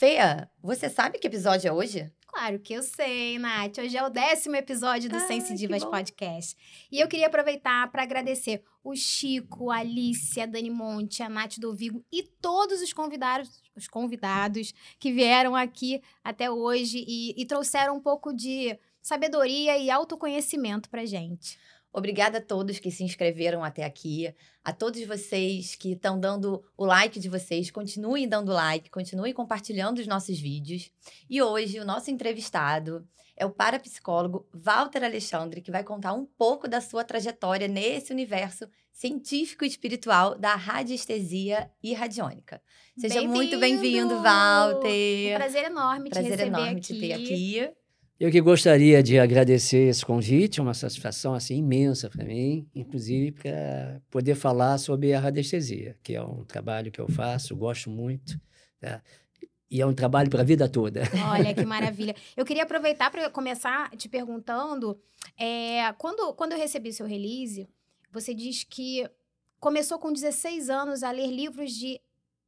Fê, você sabe que episódio é hoje? Claro que eu sei, Nath. Hoje é o décimo episódio do Ah, Sense Divas. Podcast. E eu queria aproveitar para agradecer o Chico, a Alice, a Dani Monte, a Nath Dovigo e todos os convidados, os convidados que vieram aqui até hoje e, e trouxeram um pouco de sabedoria e autoconhecimento pra gente. Obrigada a todos que se inscreveram até aqui, a todos vocês que estão dando o like de vocês. Continuem dando like, continuem compartilhando os nossos vídeos. E hoje o nosso entrevistado é o parapsicólogo Walter Alexandre, que vai contar um pouco da sua trajetória nesse universo científico e espiritual da radiestesia e radiônica. Seja muito bem-vindo, Bem-vindo! Um Walter. prazer enorme te Prazer receber enorme aqui. te ter aqui. Eu que gostaria de agradecer esse convite, uma satisfação assim imensa para mim, inclusive para poder falar sobre a radiestesia, que é um trabalho que eu faço, gosto muito, tá? e é um trabalho para a vida toda. Olha que maravilha. Eu queria aproveitar para começar te perguntando: é, quando, quando eu recebi seu release, você diz que começou com 16 anos a ler livros de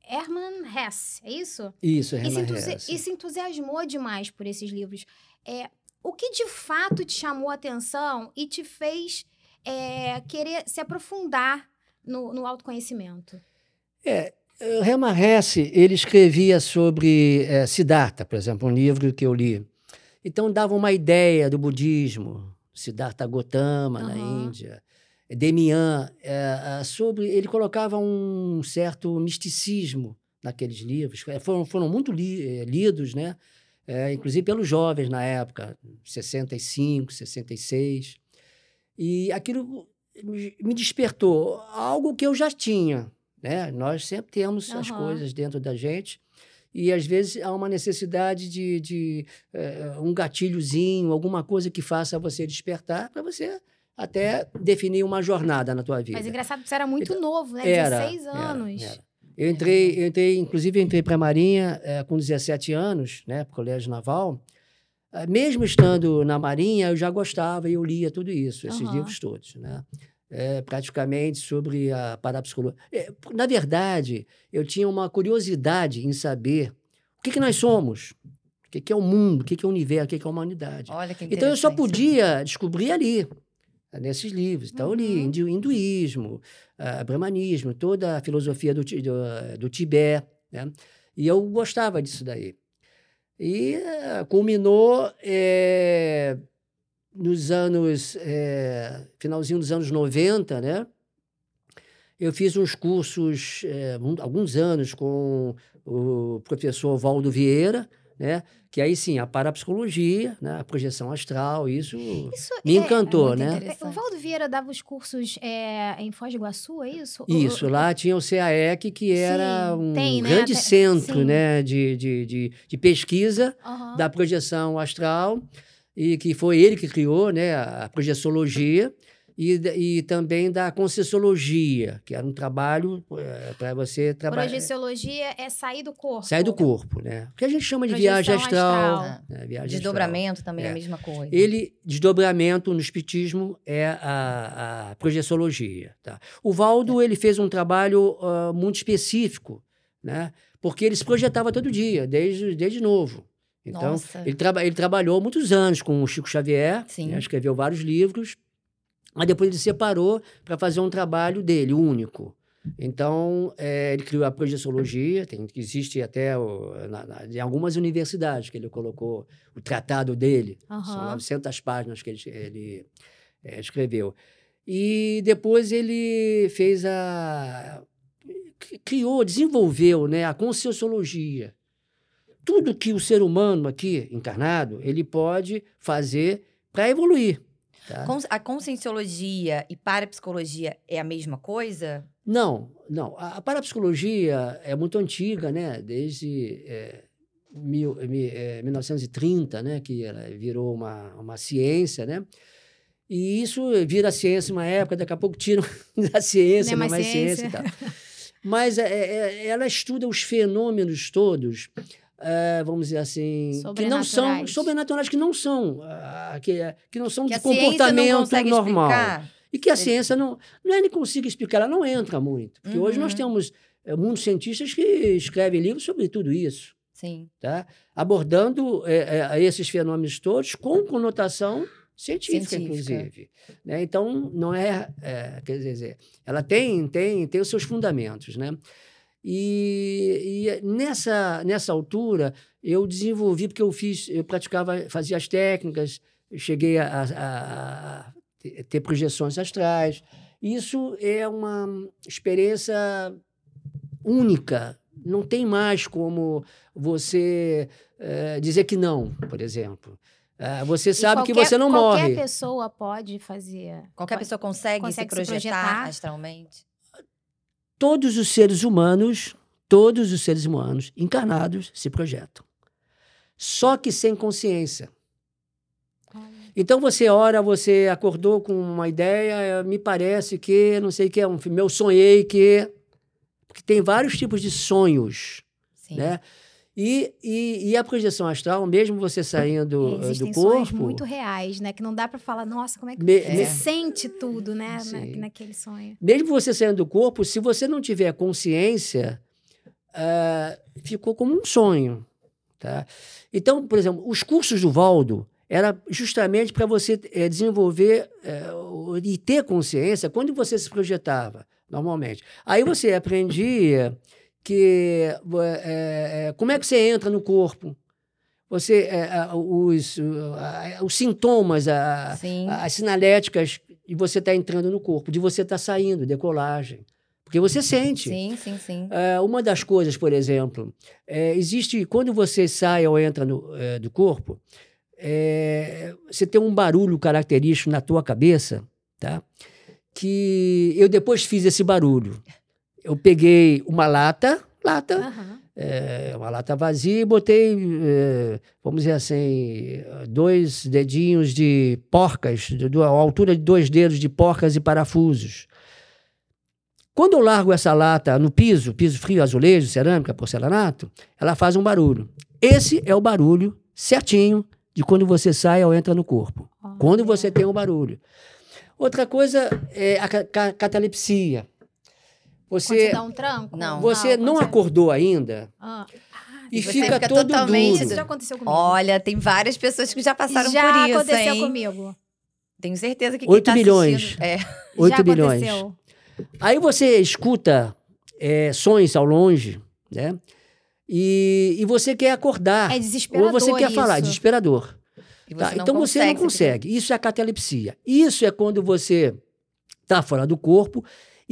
Hermann Hesse, é isso? Isso, E se, Hermann Hesse. e se entusiasmou demais por esses livros. É, o que de fato te chamou a atenção e te fez é, querer se aprofundar no, no autoconhecimento? É, o Hermann Hesse, ele escrevia sobre eh, Siddhartha, por exemplo, um livro que eu li. Então, dava uma ideia do budismo, Siddhartha Gautama, na Aham. Índia, Demian, eh, ah, sobre, ele colocava um certo misticismo naqueles livros. Eh, Foram, foram muito li- eh, lidos, né? Eh, inclusive pelos jovens na época, 65, 66. E aquilo me despertou algo que eu já tinha, né? Nós sempre temos as Aham. coisas dentro da gente e às vezes há uma necessidade de, de eh, um gatilhozinho, alguma coisa que faça você despertar para você até definir uma jornada na tua vida. Mas engraçado que você era muito novo, né? Era, 16 era, anos. era. Eu entrei, eu entrei, inclusive eu entrei para a Marinha eh, com 17 anos, né, pro Colégio Naval. Eh, mesmo estando na Marinha, eu já gostava e eu lia tudo isso, esses Aham. livros todos, né? Eh, praticamente sobre a parapsicologia. Eh, na verdade, eu tinha uma curiosidade em saber o que, que nós somos, o que, que é o mundo, o que, que é o universo, o que, que é a humanidade. Olha que Então eu só podia descobrir ali, nesses livros. Então eu li Uhum. hindu- hinduísmo, ah, brahmanismo, toda a filosofia do, do, do Tibete, né? E eu gostava disso daí. E eh, culminou eh, nos anos, eh, finalzinho dos anos 90, né? Eu fiz uns cursos, eh, um- alguns anos, com o professor Valdo Vieira, né? Que aí sim, a parapsicologia, né? a projeção astral, isso Isso me é- encantou, muito né? É, O Valdo Vieira dava os cursos é, em Foz do Iguaçu, é isso? Isso, o- lá tinha o CAEC, que era Sim, um tem, né? grande Até- centro sim. né? de, de, de, de pesquisa Aham. da projeção astral, e que foi ele que criou né? a projeciologia, e, e também da concessologia, que era um trabalho para você trabalhar. Projeciologia é sair do corpo. Sair do corpo, né? O que a gente chama de Projeção viagem astral. astral. né, viagem astral. Desdobramento também é a É. mesma coisa. Ele, desdobramento no espiritismo é a, a projeciologia. Tá? O Valdo ele fez um trabalho ah, muito específico, né? porque ele se projetava todo dia, desde, desde novo. Então, Nossa. ele, traba ele trabalhou muitos anos com o Chico Xavier, né? escreveu vários livros, mas depois ele separou para fazer um trabalho dele, único. Então, eh, ele criou a projeciologia, tem, existe até o- na- na- em algumas universidades que ele colocou o tratado dele, são Aham. 900 páginas que ele, ele eh, escreveu. E depois ele fez a. cri- criou, desenvolveu né, a conscienciologia. Tudo que o ser humano aqui, encarnado, ele pode fazer para evoluir. Tá? A conscienciologia e parapsicologia é a mesma coisa? Não, não. A, a parapsicologia é muito antiga, né? Desde eh, mil, mi- eh, 1930, né? Que ela virou uma, uma ciência, né? E isso vira ciência uma época, daqui a pouco tiram da ciência, Não é não é mais mais ciência e tal. Mas é, é, ela estuda os fenômenos todos, eh, vamos dizer assim, que não são Sobrenaturais. que não são, ah, que, que não são Que de comportamento normal. explicar? E que a ciência não, não é nem consiga explicar, ela não entra muito. Porque hoje nós Uhum. temos é, muitos cientistas que escrevem livros sobre tudo isso. Sim. tá? abordando é, é, esses fenômenos todos com conotação científica, Científica. inclusive. né? Então, não é, é, Quer dizer, ela tem, tem, tem os seus fundamentos. Né? E, e nessa, nessa altura, eu desenvolvi, porque eu fiz, eu praticava, fazia as técnicas, cheguei a, a- a ter- projeções astrais. Isso é uma experiência única. Não tem mais como você eh, dizer que não, por exemplo. Ah, você sabe que qualquer- você não qualquer morre. pessoa pode fazer. Qualquer pode- pessoa consegue, consegue se se projetar, projetar. astralmente. Todos os seres humanos, todos os seres humanos encarnados se projetam. Só que sem consciência. Então você ora, você acordou com uma ideia, eh, me parece que, não sei o que, é um, meu sonhei que. Porque tem vários tipos de sonhos. Sim. né? E, e, e a projeção astral, mesmo você saindo eh, Existem do sonhos corpo, muito reais, né? Que não dá pra falar, nossa, como é que me- É. você me- sente tudo, né? na- naquele sonho. mesmo você saindo do corpo, se você não tiver consciência, ah, ficou como um sonho. Tá? Então, por exemplo, os cursos do Valdo era justamente para você eh, desenvolver o- e ter consciência quando você se projetava, normalmente. Aí você aprendia que eh, eh, como é que você entra no corpo. Você, ah, os, os sintomas, a, as sinaléticas de você estar entrando no corpo, de você estar saindo, decolagem. Porque você sente. Sim, sim, sim. É, uma das coisas, por exemplo, é, existe quando você sai ou entra no, é, do corpo, é, você tem um barulho característico na tua cabeça, tá? Que eu depois fiz esse barulho. Eu peguei uma lata, lata, Aham. é, uma lata vazia e botei, é, vamos dizer assim, dois dedinhos de porcas, de, de, a altura de dois dedos de porcas e parafusos. Quando eu largo essa lata no piso, piso frio, azulejo, cerâmica, porcelanato, ela faz um barulho. Esse é o barulho certinho de quando você sai ou entra no corpo. Quando você tem um barulho. Outra coisa é a ca- ca- catalepsia. Você, dá um tranco? Não. você não você- acordou ainda Ah. e você fica, fica todo totalmente duro. Isso já aconteceu comigo. Olha, tem várias pessoas que já passaram já por isso, aconteceu hein? comigo. Tenho certeza que Oito quem tá bilhões. assistindo- É. 8 já bilhões. aconteceu. Aí você escuta é, sons ao longe, né? E, e você quer acordar. É desesperador ou você quer isso. falar, desesperador. E Tá? você não Então você não consegue, consegue. Isso é a catalepsia. Isso é quando você está fora do corpo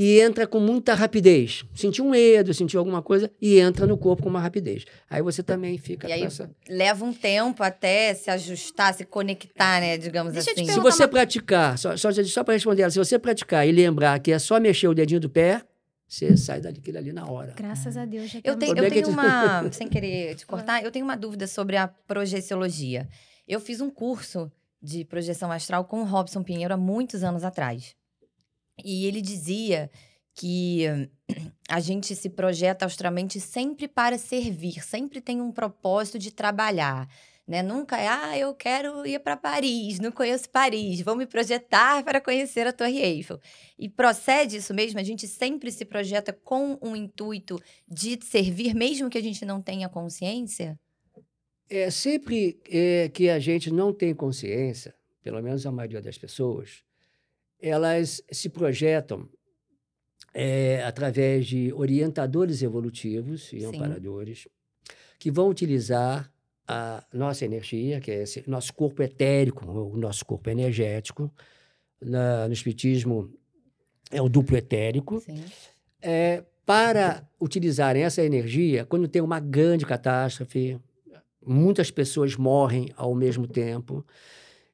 e entra com muita rapidez. Sentiu um medo, sentiu alguma coisa e entra no corpo com uma rapidez. Aí você também fica E aí, com essa. Leva um tempo até se ajustar, se conectar, né? Digamos Deixa assim. Se você uma- praticar, só, só, só para responder ela, se você praticar e lembrar que é só mexer o dedinho do pé, você sai daquilo ali na hora. Graças a Deus. Já Eu tenho, eu é tenho uma. sem querer te cortar, eu tenho uma dúvida sobre a projeciologia. Eu fiz um curso de projeção astral com o Robson Pinheiro há muitos anos atrás. E ele dizia que a gente se projeta astralmente sempre para servir, sempre tem um propósito de trabalhar. Né? Nunca é, ah, eu quero ir para Paris, não conheço Paris, vou me projetar para conhecer a Torre Eiffel. E procede isso mesmo? A gente sempre se projeta com um intuito de servir, mesmo que a gente não tenha consciência? É sempre é, que a gente não tem consciência, pelo menos a maioria das pessoas, elas se projetam é, através de orientadores evolutivos e Sim. amparadores que vão utilizar a nossa energia, que é esse nosso corpo etérico, o nosso corpo energético. Na- no Espiritismo é o duplo etérico, Sim. é, para utilizarem essa energia quando tem uma grande catástrofe, muitas pessoas morrem ao mesmo tempo.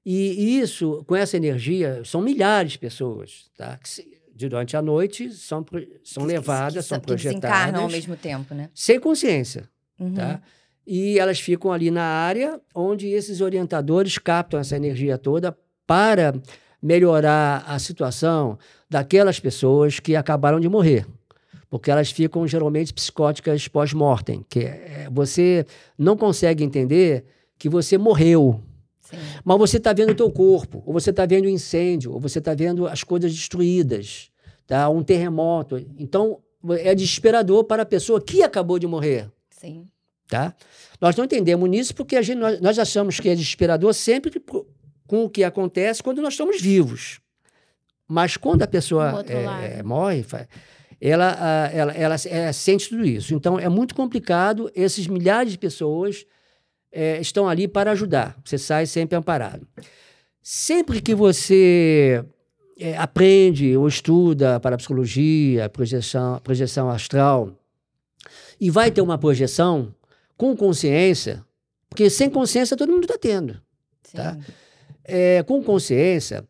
E isso, com essa energia, são milhares de pessoas, tá? que se- durante a noite são, são Que- levadas, que, são que desencarnam ao projetadas, mesmo tempo, né? sem consciência. Uhum. Tá? E elas ficam ali na área onde esses orientadores captam essa energia toda para melhorar a situação daquelas pessoas que acabaram de morrer. Porque elas ficam geralmente psicóticas pós-mortem, que é, você não consegue entender que você morreu, Sim. mas você está vendo o teu corpo, ou você está vendo o incêndio, ou você está vendo as coisas destruídas, tá? um terremoto. Então, é desesperador para a pessoa que acabou de morrer. Sim. Tá? Nós não entendemos nisso porque a gente, nós, nós achamos que é desesperador sempre com o que acontece quando nós estamos vivos. Mas quando a pessoa é, é, morre, ela, ela, ela é, sente tudo isso. Então é muito complicado. Esses milhares de pessoas é, estão ali para ajudar. Você sai sempre amparado. Sempre que você é, aprende ou estuda para psicologia, projeção, projeção astral, e vai ter uma projeção com consciência, porque sem consciência todo mundo está tendo. Tá? É, com consciência,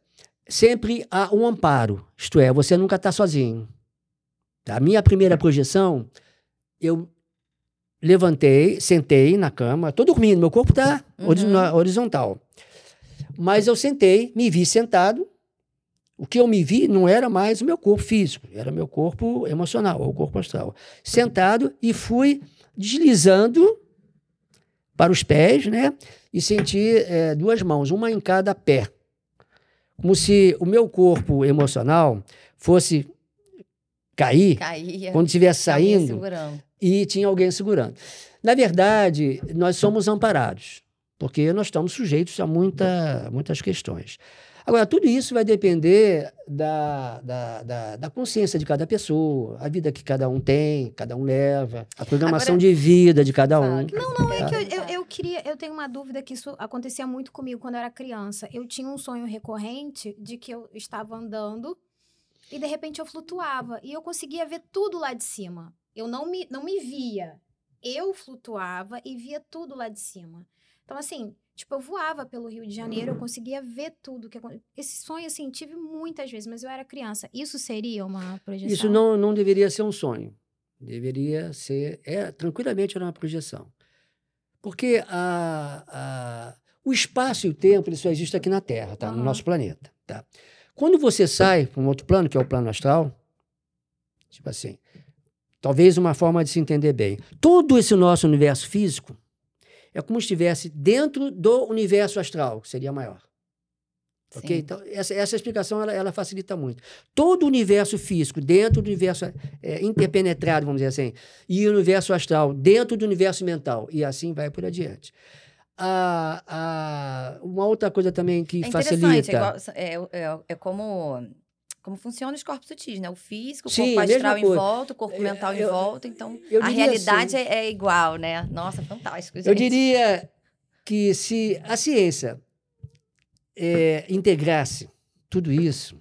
sempre há um amparo, isto é, você nunca está sozinho. A minha primeira projeção, eu levantei, sentei na cama, estou dormindo, meu corpo está uhum. horizontal. Mas eu sentei, me vi sentado. O que eu me vi não era mais o meu corpo físico, era meu corpo emocional, o corpo astral. Sentado e fui deslizando para os pés, né? E senti é, duas mãos, uma em cada pé. Como se o meu corpo emocional fosse cair Caía, quando estivesse saindo e tinha alguém segurando. Na verdade, nós somos amparados, porque nós estamos sujeitos a muita, muitas questões. Agora, tudo isso vai depender da, da, da, da, consciência de cada pessoa, a vida que cada um tem, cada um leva, a programação Agora, de vida de cada um. Não, não, é que eu, eu, eu, queria, eu tenho uma dúvida que isso acontecia muito comigo quando eu era criança. Eu tinha um sonho recorrente de que eu estava andando e de repente eu flutuava e eu conseguia ver tudo lá de cima. Eu não me, não me via. Eu flutuava e via tudo lá de cima. Então, assim, Tipo, eu voava pelo Rio de Janeiro, eu conseguia ver tudo. que Esse sonho, assim, tive muitas vezes, mas eu era criança. Isso seria uma projeção? Isso não, não deveria ser um sonho. Deveria ser... É, tranquilamente era uma projeção. Porque a, a, o espaço e o tempo, ele só existe aqui na Terra, tá? Uhum. No nosso planeta, tá? Quando você sai para um outro plano, que é o plano astral, tipo assim, talvez uma forma de se entender bem. Todo esse nosso universo físico é como se estivesse dentro do universo astral, que seria maior. Sim. Ok? Então, essa, essa explicação ela, ela, facilita muito. Todo o universo físico, dentro do universo é, interpenetrado, vamos dizer assim, e o universo astral, dentro do universo mental, e assim vai por adiante. Ah, ah, uma outra coisa também que é facilita. É, igual, é, é, é como como funcionam os corpos sutis, né? O físico, o Sim, corpo astral em volta, o corpo mental eu, em volta. Então, a realidade assim, é, é, igual, né? Nossa, fantástico. Gente. Eu diria que se a ciência é, integrasse tudo isso,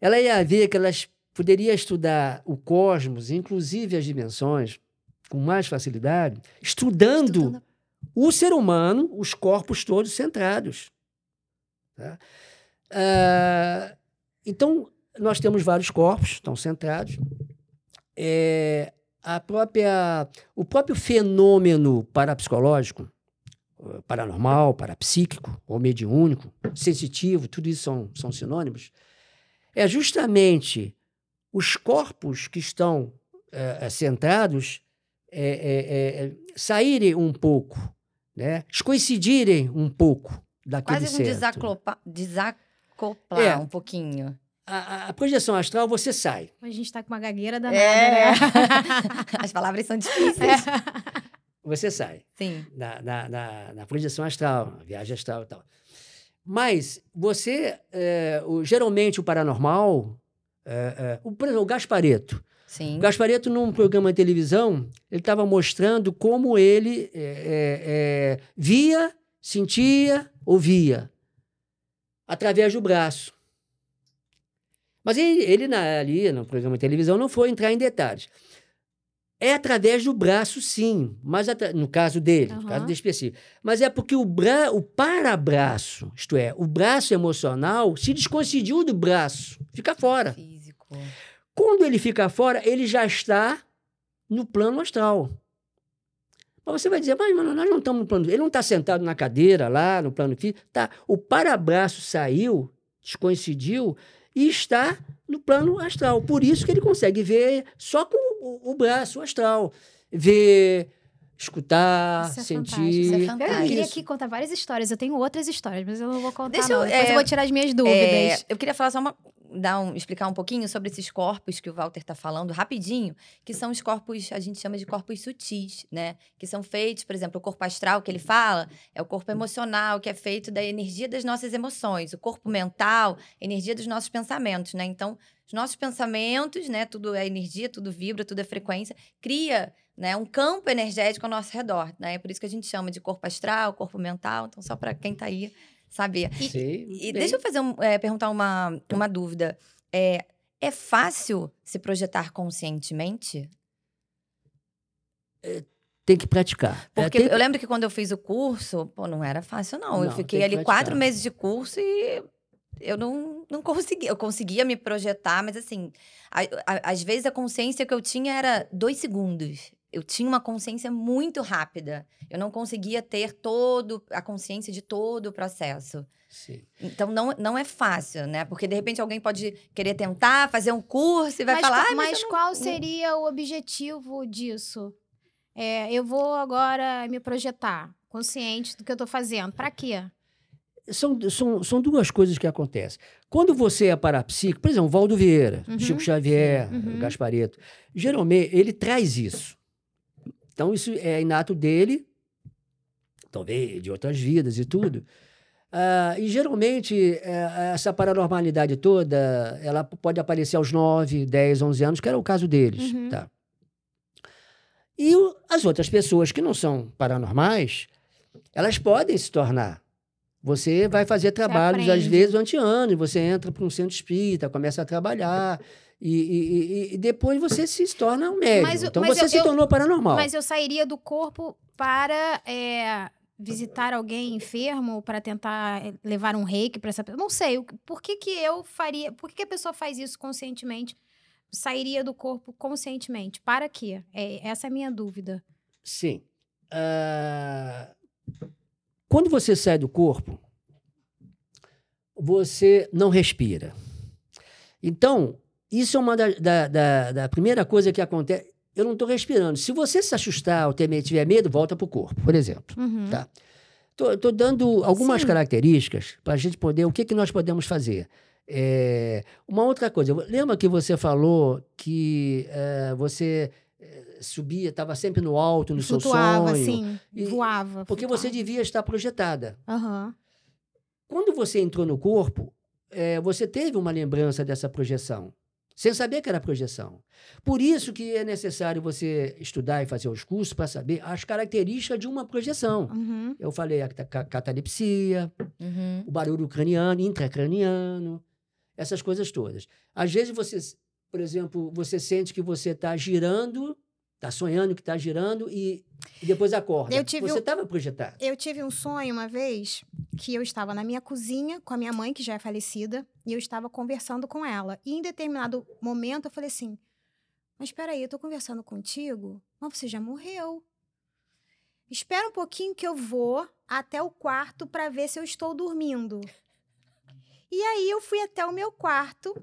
ela ia ver que ela poderia estudar o cosmos, inclusive as dimensões, com mais facilidade, estudando, estudando. o ser humano, os corpos todos centrados. Tá? Uh, então, nós temos vários corpos, estão centrados. É, a própria, o próprio fenômeno parapsicológico, paranormal, parapsíquico, ou mediúnico, sensitivo, tudo isso são, são sinônimos, é justamente os corpos que estão é, centrados é, é, saírem um pouco, né? coincidirem um pouco daquele Quase um desacoplar acoplar é, um pouquinho. A, a, projeção astral, você sai. A gente tá com uma gagueira danada, é. né? As palavras são difíceis. É. Você sai. Sim. Na, na, na, na, projeção astral, viagem astral e tal. Mas você, é, o, geralmente o paranormal, é, é, o, por exemplo, o Gaspareto. Sim. O Gaspareto, num programa de televisão, ele estava mostrando como ele é, é, via, sentia, ouvia através do braço. Mas ele, ele na, ali no programa de televisão não foi entrar em detalhes. É através do braço, sim, mas no caso dele, uhum. no caso dele específico. Mas é porque o, bra o parabraço, isto é, o braço emocional, se descoincidiu do braço, fica fora. Físico. Quando ele fica fora, ele já está no plano astral. Mas você vai dizer, mas mano, nós não estamos no plano. Ele não está sentado na cadeira lá, no plano físico. Tá. O parabraço saiu, descoincidiu e está no plano astral. Por isso que ele consegue ver só com o, o braço astral. Ver escutar, isso é sentir. Isso é Eu queria aqui contar várias histórias. Eu tenho outras histórias, mas eu não vou contar. Deixa eu, não. Depois é, eu vou tirar as minhas dúvidas. É, eu queria falar só uma, dar um, explicar um pouquinho sobre esses corpos que o Walter está falando rapidinho, que são os corpos, a gente chama de corpos sutis, né? Que são feitos, por exemplo, o corpo astral que ele fala é o corpo emocional, que é feito da energia das nossas emoções, o corpo mental, energia dos nossos pensamentos, né? Então, os nossos pensamentos, né? Tudo é energia, tudo vibra, tudo é frequência, cria né, um campo energético ao nosso redor, né? É por isso que a gente chama de corpo astral, corpo mental. Então, só para quem está aí saber. E, e deixa eu fazer um, é, perguntar uma, uma dúvida. É, é fácil se projetar conscientemente? É, tem que praticar. É, Porque é, eu lembro que quando eu fiz o curso, pô, não era fácil, não. não eu fiquei ali praticar. quatro meses de curso e eu não, não conseguia. Eu conseguia me projetar, mas assim, a, a, às vezes a consciência que eu tinha era dois segundos eu tinha uma consciência muito rápida. Eu não conseguia ter todo a consciência de todo o processo. Sim. Então não, não é fácil, né? Porque de repente alguém pode querer tentar fazer um curso e vai mas, falar. Mas, mas não... qual seria o objetivo disso? É, eu vou agora me projetar, consciente do que eu estou fazendo. Para quê? São, são, são duas coisas que acontecem. Quando você é parapsíquico, por exemplo, Valdo Vieira, uhum. Chico Xavier, uhum. Gaspareto, geralmente ele traz isso. Então, isso é inato dele, talvez de outras vidas e tudo. Uh, e geralmente, uh, essa paranormalidade toda, ela pode aparecer aos 9, 10, 11 anos, que era o caso deles. Uhum. Tá? E o, as outras pessoas que não são paranormais, elas podem se tornar. Você vai fazer trabalhos, às vezes, durante anos, você entra para um centro espírita, começa a trabalhar. E, e, e, depois você se torna um médium. Mas, então mas você eu, se tornou paranormal. Mas eu sairia do corpo para é, visitar alguém enfermo, para tentar é, levar um reiki para essa pessoa. Não sei, por que, que eu faria. Por que, que a pessoa faz isso conscientemente? Sairia do corpo conscientemente. Para quê? É, essa é a minha dúvida. Sim. Uh, quando você sai do corpo, você não respira. Então, isso é uma da, da, da, da primeira coisa que acontece. Eu não estou respirando. Se você se assustar ou temer, tiver medo, volta para o corpo, por exemplo. Uhum. Tá? Estou dando algumas Sim. características para a gente poder. O que, que nós podemos fazer? É, uma outra coisa. Lembra que você falou que é, você é, subia, estava sempre no alto, no Flutuava, seu sonho. Sim, e, voava. Porque flutuava. você devia estar projetada. Uhum. Quando você entrou no corpo, é, você teve uma lembrança dessa projeção sem saber que era projeção. Por isso que é necessário você estudar e fazer os cursos para saber as características de uma projeção. Uhum. Eu falei a catalepsia, uhum. o barulho craniano, intracraniano, essas coisas todas. Às vezes você, por exemplo, você sente que você está girando Tá sonhando que tá girando e, e depois acorda. Eu tive Você estava projetado. Eu tive um sonho uma vez que eu estava na minha cozinha com a minha mãe, que já é falecida, e eu estava conversando com ela. E em determinado momento eu falei assim: Mas espera aí, eu tô conversando contigo, mas você já morreu. Espera um pouquinho que eu vou até o quarto para ver se eu estou dormindo. E aí eu fui até o meu quarto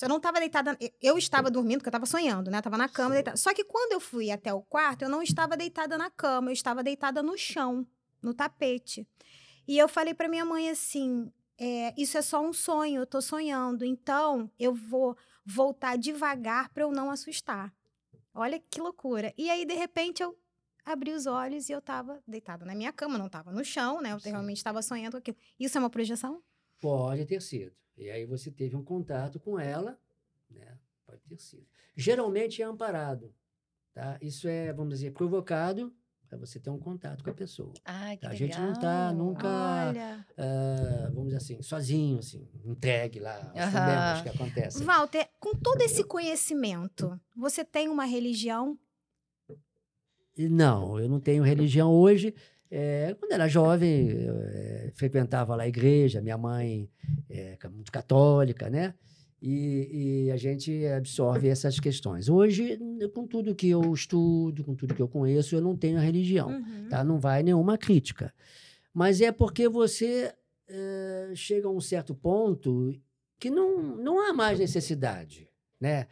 eu não estava deitada. Eu estava dormindo, porque eu estava sonhando, né? Estava na cama deitada. Só que quando eu fui até o quarto, eu não estava deitada na cama, eu estava deitada no chão, no tapete. E eu falei para minha mãe assim: é, Isso é só um sonho, eu estou sonhando. Então eu vou voltar devagar para eu não assustar. Olha que loucura. E aí, de repente, eu abri os olhos e eu estava deitada na minha cama, não estava no chão, né? Eu Sim. realmente estava sonhando com aquilo. Isso é uma projeção? Pode ter sido. E aí você teve um contato com ela, né? Pode ter sido. Geralmente é amparado, tá? Isso é, vamos dizer, provocado para você ter um contato com a pessoa. Ai, que tá? A gente não está nunca, uh, vamos dizer assim, sozinho, assim, entregue lá aos uhum. problemas que acontecem. Walter, com todo esse conhecimento, você tem uma religião? Não, eu não tenho religião hoje. É, quando era jovem, eu, é, frequentava lá a igreja, minha mãe é muito católica, né? E, e, a gente absorve essas questões. Hoje, com tudo que eu estudo, com tudo que eu conheço, eu não tenho religião, uhum. tá? Não vai nenhuma crítica. Mas é porque você é, chega a um certo ponto que não, não há mais necessidade, né?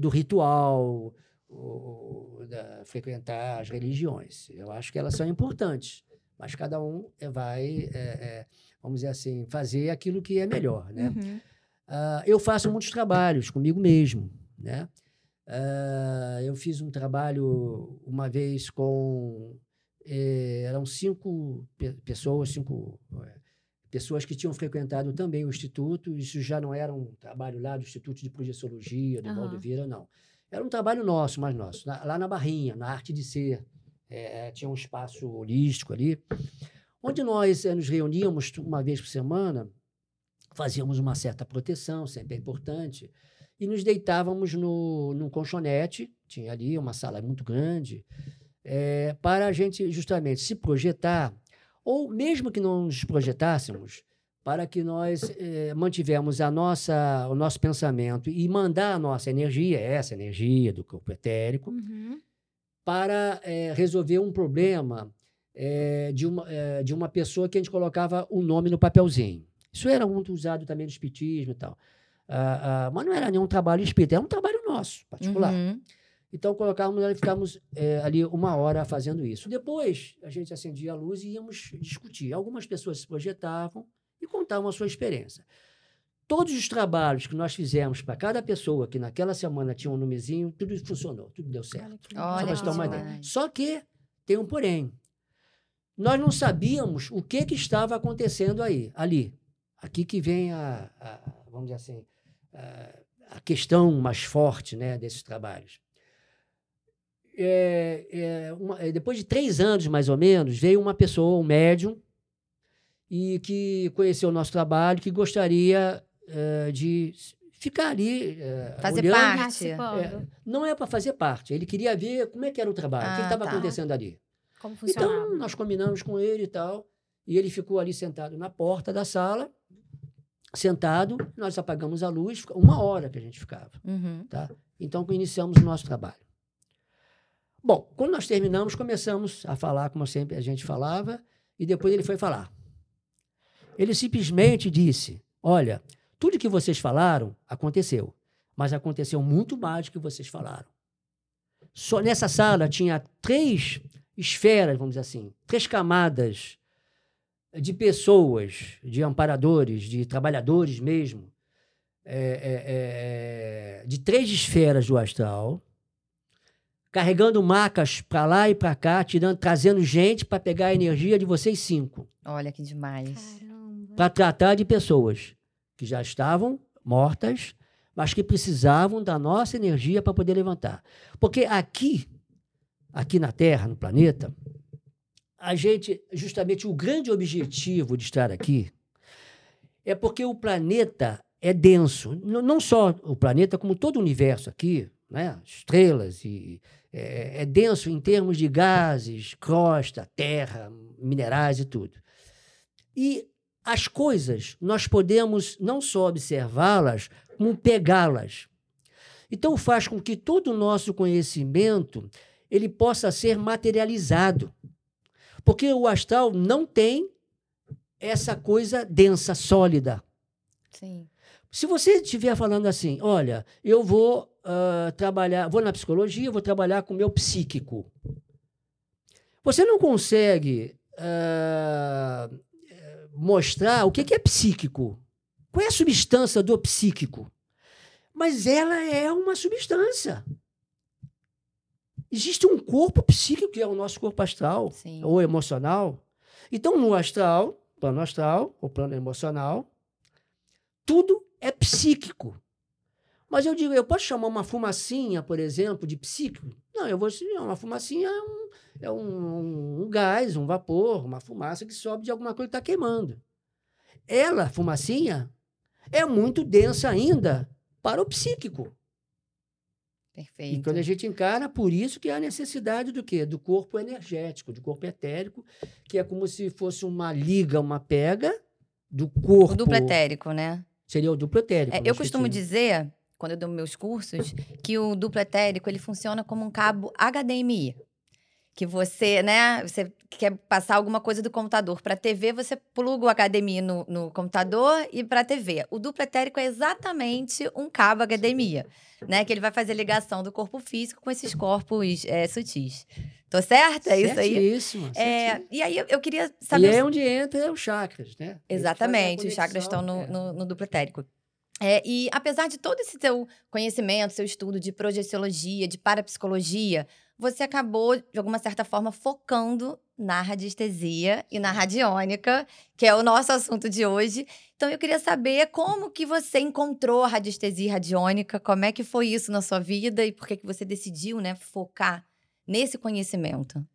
Do ritual, ou, da frequentar as religiões. Eu acho que elas são importantes mas cada um vai, é, é, vamos dizer assim, fazer aquilo que é melhor, né? Uhum. ah, eu faço muitos trabalhos comigo mesmo, né? Ah, eu fiz um trabalho uma vez com eh, eram cinco pe- pessoas, cinco eh, pessoas que tinham frequentado também o instituto. Isso já não era um trabalho lá do Instituto de Projeciologia do Aham. Valdo Vieira, não. Era um trabalho nosso, mais nosso, na- lá na Barrinha, na Arte de Ser. Eh, tinha um espaço holístico ali, onde nós eh, nos reuníamos uma vez por semana, fazíamos uma certa proteção, sempre é importante, e nos deitávamos no, num colchonete, tinha ali uma sala muito grande, eh, para a gente justamente se projetar, ou mesmo que não nos projetássemos, para que nós eh, mantivemos a nossa, o nosso pensamento e mandar a nossa energia, essa energia do corpo etérico, Uhum. Para eh, resolver um problema eh, de, uma, eh, de uma pessoa que a gente colocava o nome no papelzinho. Isso era muito usado também no espiritismo e tal. Ah, ah, mas não era nenhum trabalho espírita, era um trabalho nosso, particular. Uhum. Então colocávamos ali, ficávamos ali uma hora fazendo isso. Depois a gente acendia a luz e íamos discutir. Algumas pessoas se projetavam e contavam a sua experiência. Todos os trabalhos que nós fizemos para cada pessoa que naquela semana tinha um nomezinho, tudo funcionou, tudo deu certo. Olha Só. Só que tem um porém. Nós não sabíamos o que, que estava acontecendo aí, ali. Aqui que vem a, a- vamos dizer assim, a, a questão mais forte né, desses trabalhos. É, é, uma- é, depois de três anos, mais ou menos, veio uma pessoa, um médium, e que conheceu o nosso trabalho, que gostaria eh, de ficar ali eh, Fazer olhando parte. É, não é para fazer parte. Ele queria ver como é que era o trabalho, o que Ah, estava tá. acontecendo ali. Como funcionava. Então, nós combinamos com ele e tal. E ele ficou ali sentado na porta da sala, sentado. Nós apagamos a luz, uma hora que a gente ficava. Uhum. Tá? Então, iniciamos o nosso trabalho. Bom, quando nós terminamos, começamos a falar como sempre a gente falava. E depois ele foi falar. Ele simplesmente disse: Olha, tudo que vocês falaram aconteceu, mas aconteceu muito mais do que vocês falaram. Só nessa sala tinha três esferas, vamos dizer assim, três camadas de pessoas, de amparadores, de trabalhadores mesmo, é, é, é, de três esferas do astral, carregando macas para lá e para cá, tirando, trazendo gente para pegar a energia de vocês cinco Olha que demais. Para tratar de pessoas que já estavam mortas, mas que precisavam da nossa energia para poder levantar. Porque aqui, aqui na Terra, no planeta, a gente, justamente o grande objetivo de estar aqui é porque o planeta é denso. Não só o planeta, como todo o universo aqui, né? estrelas, e, é, é denso em termos de gases, crosta, terra, minerais e tudo. E as coisas, nós podemos não só observá-las, como pegá-las. Então faz com que todo o nosso conhecimento ele possa ser materializado. Porque o astral não tem essa coisa densa, sólida. Sim. Se você estiver falando assim, olha, eu vou ah, trabalhar, vou na psicologia, vou trabalhar com o meu psíquico. Você não consegue eh, mostrar o que é psíquico. Qual é a substância do psíquico? Mas ela é uma substância. Existe um corpo psíquico, que é o nosso corpo astral Sim. ou emocional. Então, no astral, plano astral, ou plano emocional, tudo é psíquico. Mas eu digo, eu posso chamar uma fumacinha, por exemplo, de psíquico? Não, eu vou dizer, uma fumacinha é, um, é um, um gás, um vapor, uma fumaça que sobe de alguma coisa que está queimando. Ela, fumacinha, é muito densa ainda para o psíquico. E Perfeito. quando a gente encara, por isso que há necessidade do quê? Do corpo energético, do corpo etérico, que é como se fosse uma liga, uma pega do corpo. O duplo etérico, né? Seria o duplo etérico. É, eu costumo dizer, quando eu dou meus cursos, que o duplo etérico ele funciona como um cabo HDMI. Que você, né, você quer passar alguma coisa do computador para a TV, você pluga o HDMI no, no computador e para a TV. O duplo etérico é exatamente um cabo HDMI, né? Que ele vai fazer ligação do corpo físico com esses corpos é, sutis. Tô certa? É isso aí? Certíssimo, É, certíssimo. e aí eu, queria E saber. é onde entra os chakras, né? Exatamente, os chakras estão no, é. no, no duplo etérico. É, e apesar de todo esse seu conhecimento, seu estudo de projeciologia, de parapsicologia, você acabou, de alguma certa forma, focando na radiestesia e na radiônica, que é o nosso assunto de hoje. Então, eu queria saber como que você encontrou a radiestesia e radiônica, como é que foi isso na sua vida e por que, que você decidiu né, focar nesse conhecimento.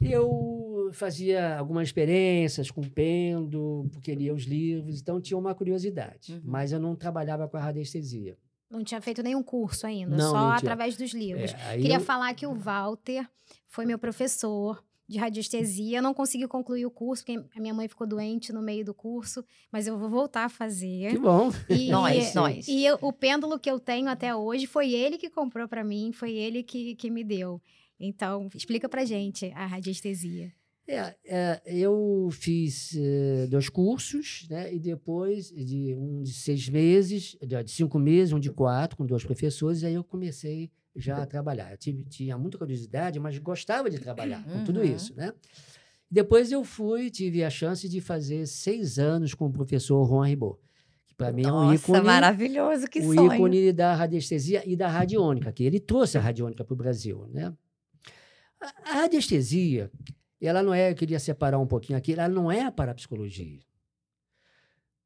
Eu fazia algumas experiências com pêndulo, porque lia os livros, então tinha uma curiosidade. Uhum. Mas eu não trabalhava com a radiestesia. Não tinha feito nenhum curso ainda, Não, só não através dos livros. É, Queria eu- falar que o Walter foi meu professor de radiestesia. Eu não consegui concluir o curso, porque a minha mãe ficou doente no meio do curso, mas eu vou voltar a fazer. Que bom. E, Nós, nós. E eu- o pêndulo que eu tenho até hoje foi ele que comprou pra mim, foi ele que, que me deu. Então, explica pra gente a radiestesia. É, é, eu fiz eh, dois cursos, né? E depois de um de seis meses, de, cinco meses, um de quatro, com dois professores, aí eu comecei já a trabalhar. Eu tive, tinha muita curiosidade, mas gostava de trabalhar com tudo Uhum. isso, né? Depois eu fui, tive a chance de fazer seis anos com o professor Juan Ribot, que para mim é um Nossa, ícone, maravilhoso, que o sonho. ícone da radiestesia e da radiônica, que ele trouxe a radiônica para o Brasil, né? A, a radiestesia, ela não é, eu queria separar um pouquinho aqui, ela não é a parapsicologia.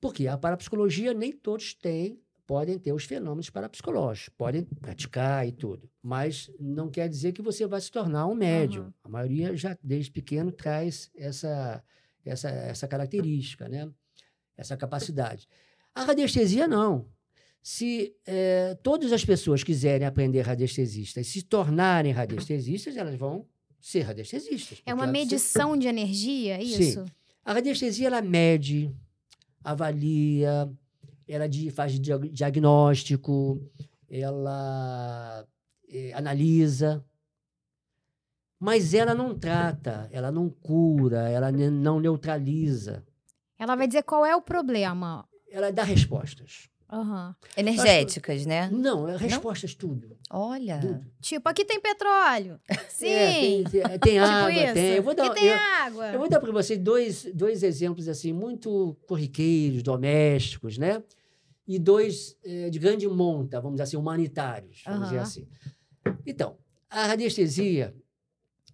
Porque a parapsicologia nem todos têm, podem ter os fenômenos parapsicológicos, podem praticar e tudo, mas não quer dizer que você vai se tornar um médium. Aham. A maioria já desde pequeno traz essa essa essa característica, né? Essa capacidade. A radiestesia não. Se eh, todas as pessoas quiserem aprender radiestesista e se tornarem radiestesistas, elas vão ser radiestesistas. É uma medição de energia, é Sim. isso? A radiestesia ela mede, avalia, ela faz dia- diagnóstico, ela eh, analisa, mas ela não trata, ela não cura, ela não neutraliza, Ela vai dizer qual é o problema. ela dá respostas. Aham. Energéticas, né? Não, é respostas tudo. Olha. tudo. Tipo, aqui tem petróleo. Sim. É, tem, tem- tem água, tipo isso. tem. Eu vou dar, e tem eu- água. Eu vou dar para vocês dois, dois exemplos assim muito corriqueiros, domésticos, né? E dois eh, de grande monta, vamos dizer assim, humanitários, vamos dizer Aham. assim. Então, a radiestesia,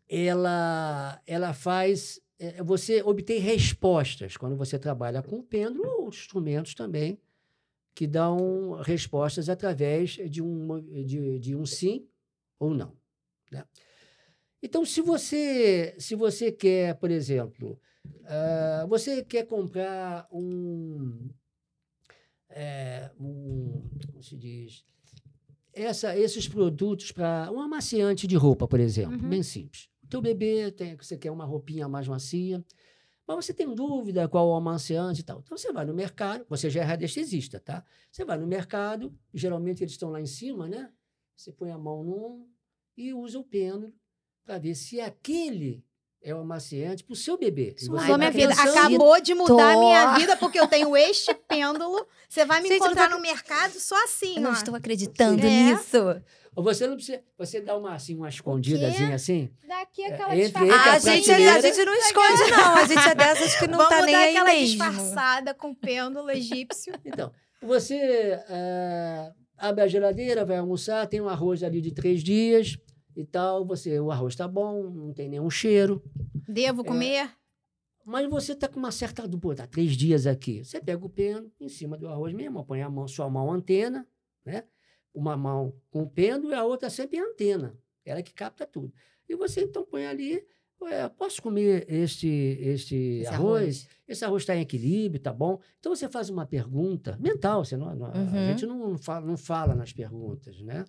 ela, ela faz... eh, você obtém respostas quando você trabalha com pêndulo ou instrumentos também que dão respostas através de um, de, de um sim ou não. Né? Então, se você, se você quer, por exemplo, ah, você quer comprar um, é, um, como se diz, essa, esses produtos para um amaciante de roupa, por exemplo, Uhum. bem simples. O teu bebê tem, você quer uma roupinha mais macia, mas você tem dúvida qual o amaciante e tal. Então você vai no mercado, você já é radiestesista, tá? Você vai no mercado, geralmente eles estão lá em cima, né? Você põe a mão num e usa o pêndulo para ver se aquele é o amaciante para o seu bebê. Mudou você minha tá vida. Acabou de mudar a minha vida, porque eu tenho este pêndulo. Você vai me Gente, eu não encontrar tô- no mercado só assim, Eu não ó. estou acreditando É. nisso. Ou você não precisa. Você dá uma, assim, uma escondidazinha assim. Daqui É, aquela entre- Ah, a a gente, a gente não esconde, não. A gente é dessas que não Vamos tá nem dar aí aquela mesmo. disfarçada com pêndulo egípcio. Então, você ah, abre a geladeira, vai almoçar, tem um arroz ali de três dias e tal. Você, o arroz está bom, não tem nenhum cheiro. Devo É. comer? Mas você está com uma certa dúvida, tá três dias aqui. Você pega o pêndulo em cima do arroz mesmo, põe a mão, sua mão antena, né? Uma mão com o pêndulo e a outra sempre a antena. Ela que capta tudo. E você então põe ali, "Ué, posso comer este, este Esse arroz? Esse arroz está em equilíbrio, tá bom? Então você faz uma pergunta mental, você não, não- Uhum. a gente não fala, não fala nas perguntas, né?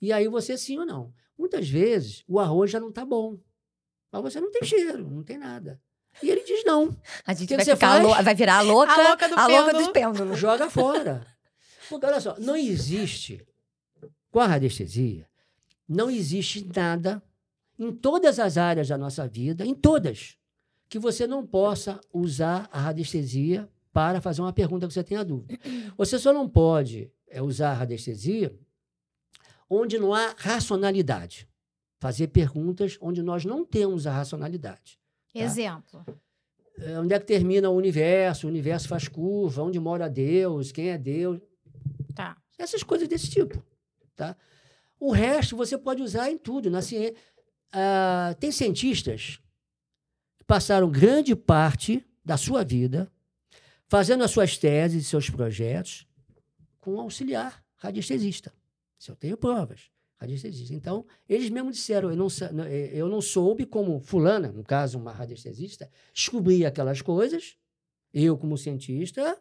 E aí você sim ou não. Muitas vezes o arroz já não está bom, mas você não tem cheiro, não tem nada. E ele diz não, A gente vai ficar vai virar a louca, A louca do a louca pêndulo. dos pêndulos. joga fora. Porque olha só, não existe, com a radiestesia, não existe nada em todas as áreas da nossa vida, em todas, que você não possa usar a radiestesia para fazer uma pergunta que você tenha dúvida. Você só não pode é, usar a radiestesia onde não há racionalidade. Fazer perguntas onde nós não temos a racionalidade. Tá. Exemplo. eh, onde é que termina o universo, o universo faz curva, onde mora Deus, quem é Deus. Essas coisas desse tipo. Tá? O resto você pode usar em tudo. Na ciência. Ah, tem cientistas que passaram grande parte da sua vida fazendo as suas teses e seus projetos com um auxiliar radiestesista. Isso eu tenho provas. Radiestesista. Então, eles mesmos disseram, eu não, eh, eu não soube como fulana, no caso uma radiestesista, descobrir aquelas coisas, eu como cientista,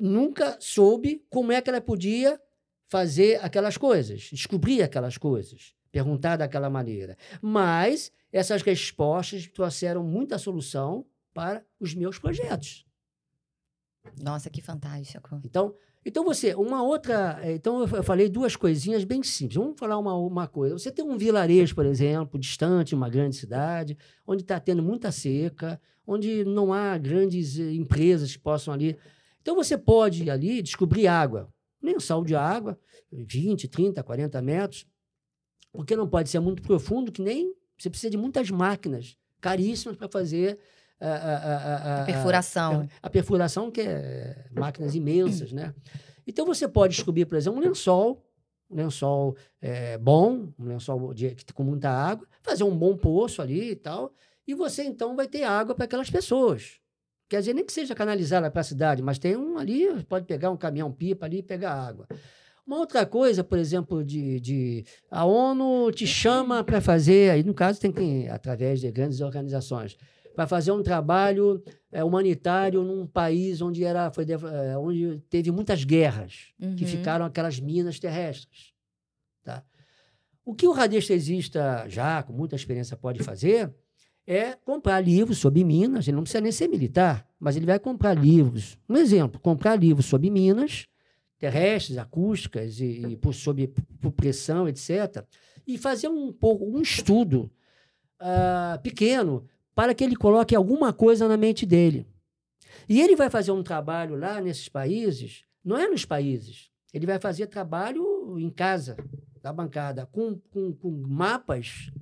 nunca soube como é que ela podia fazer aquelas coisas, descobrir aquelas coisas, perguntar daquela maneira. Mas essas respostas trouxeram muita solução para os meus projetos. Nossa, que fantástico. Então, então você, uma outra. eh, Então, eu fa- eu falei duas coisinhas bem simples. Vamos falar uma, uma coisa. Você tem um vilarejo, por exemplo, distante uma grande cidade, onde está tendo muita seca, onde não há grandes eh, empresas que possam ali. Então, você pode ali descobrir água, mensal de água, 20, 30, 40 metros, porque não pode ser muito profundo, que nem. Você precisa de muitas máquinas caríssimas para fazer. a- a- a- a- a- Perfuração. a perfuração, que é máquinas imensas, né? Então, você pode descobrir, por exemplo, um lençol, um lençol eh, bom, um lençol de, com muita água, fazer um bom poço ali e tal, e você, então, vai ter água para aquelas pessoas. Quer dizer, nem que seja canalizada para a cidade, mas tem um ali, pode pegar um caminhão-pipa ali e pegar água. Uma outra coisa, por exemplo, de, de a ONU te chama para fazer, aí no caso tem que, através de grandes organizações, para fazer um trabalho é, humanitário num país onde era foi é, onde teve muitas guerras que Uhum. ficaram aquelas minas terrestres tá o que o radiestesista já com muita experiência pode fazer é comprar livros sobre minas ele não precisa nem ser militar mas ele vai comprar livros um exemplo comprar livros sobre minas terrestres acústicas e, e por sob por pressão etc e fazer um pouco um estudo ah, pequeno para que ele coloque alguma coisa na mente dele. E ele vai fazer um trabalho lá nesses países, não é nos países, ele vai fazer trabalho em casa, da bancada, com, com, com mapas,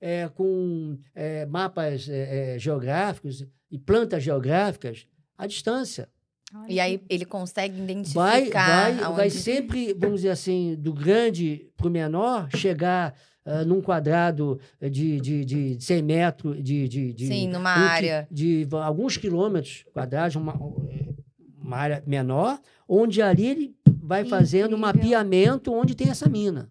é, com é, mapas é, é, geográficos e plantas geográficas à distância. Olha E aí ele consegue Vai, identificar vai, aonde... vai sempre, vamos dizer assim, do grande para o menor, chegar ah, num quadrado de, de, de 100 metros, de, de, de, Sim, numa um área. de va- alguns quilômetros quadrados, uma, uma área menor, onde ali ele vai fazendo um Incrível. mapeamento onde tem essa mina.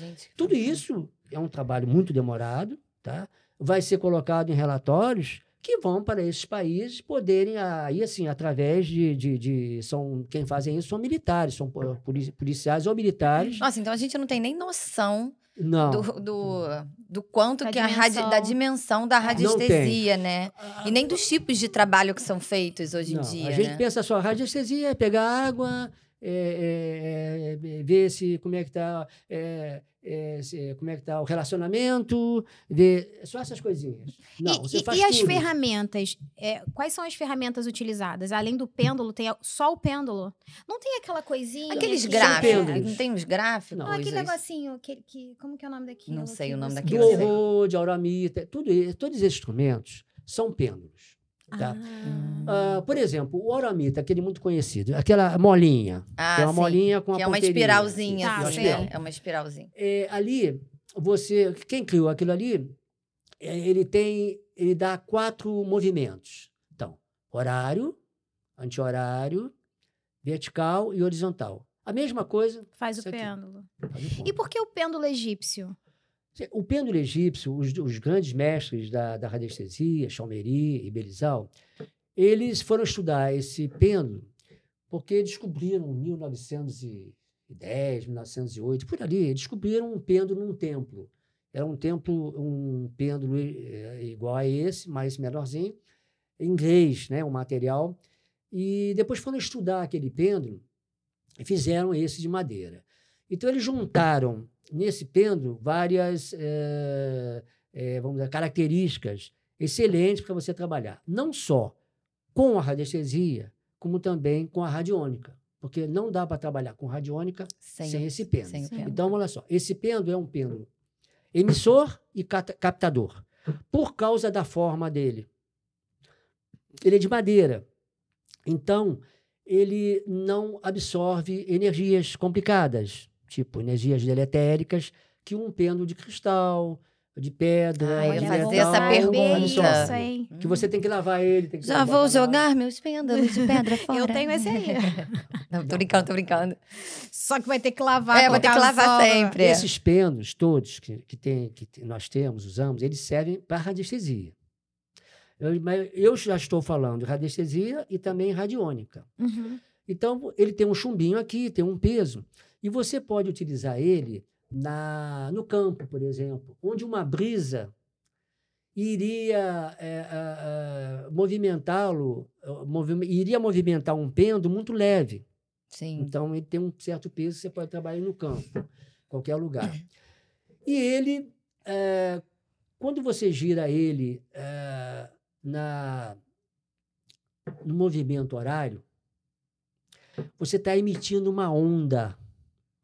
Gente, Tudo isso é um trabalho muito demorado, tá? vai ser colocado em relatórios que vão para esses países poderem, aí assim, através de, de, de- são Quem fazem isso são militares, são polici- policiais ou militares. Nossa, então a gente não tem nem noção Não. do, do, do quanto Da que a radi- da dimensão. dimensão da radiestesia, né? Ah, E nem dos tipos de trabalho que são feitos hoje em Não, dia, a gente né? pensa só, radiestesia é pegar água, é, é, é, ver se como é que está como é que tá o relacionamento, ver só essas coisinhas. Não, e, você e- faz e as tudo. ferramentas? É, quais são as ferramentas utilizadas? Além do pêndulo, tem só o pêndulo? Não tem aquela coisinha. Aqueles que- gráficos, não tem os gráficos? Não, Não, aquele negocinho, aquele que. Como que é o nome daquilo? Não sei que o nome Do daquilo, sei. horror, de auramita, tudo, isso- todos esses instrumentos são pêndulos. Tá. Ah, Ah, por exemplo, o auramita, aquele muito conhecido, aquela molinha, Ah, que é uma sim. molinha com a Que é uma espiralzinha, Tá, Isso, assim, espiral. né? É uma espiralzinha. é, ali você quem criou aquilo ali é, ele tem ele dá quatro movimentos então horário anti-horário vertical e horizontal a mesma coisa faz o pêndulo. faz o. E por que o pêndulo egípcio? O pêndulo egípcio os, os grandes mestres da, da radiestesia Chalmeri e Belizal eles foram estudar esse pêndulo porque descobriram em 1910, 1908, por ali, descobriram um pêndulo num templo. Era um templo, um pêndulo eh, igual a esse, mas menorzinho, inglês, né, um material. E depois foram estudar aquele pêndulo e fizeram esse de madeira. Então, eles juntaram nesse pêndulo várias eh, eh, vamos dizer, características excelentes para você trabalhar. Não só com a radiestesia, como também com a radiônica. Porque não dá para trabalhar com radiônica Sem, sem, esse pêndulo. sem pêndulo. Então, olha só, esse pêndulo é um pêndulo emissor e captador, por causa da forma dele. ele é de madeira. Então, ele não absorve energias complicadas, tipo energias deletéricas, que um pêndulo de cristal, de pedra, Ah, eu ia fazer metal, essa pergunta. hein? Que você tem que lavar ele. Tem que Já vou jogar meus pêndulos de pedra fora. Eu tenho esse aí. Não, tô brincando, tô brincando. Só que vai ter que lavar. É, vou ter que lavar sola. sempre. Esses pêndulos todos que, que, tem, que nós temos, usamos, eles servem para radiestesia. Eu, mas eu já estou falando de radiestesia e também radiônica. Uhum. Então, ele tem um chumbinho aqui, tem um peso. E você pode utilizar ele na, no campo, por exemplo, onde uma brisa iria é, movimentá-lo, movi- iria movimentar um pêndulo muito leve. Sim. Então, ele tem um certo peso, você pode trabalhar no campo, qualquer lugar. E ele, eh, quando você gira ele eh, na, no movimento horário, você está emitindo uma onda,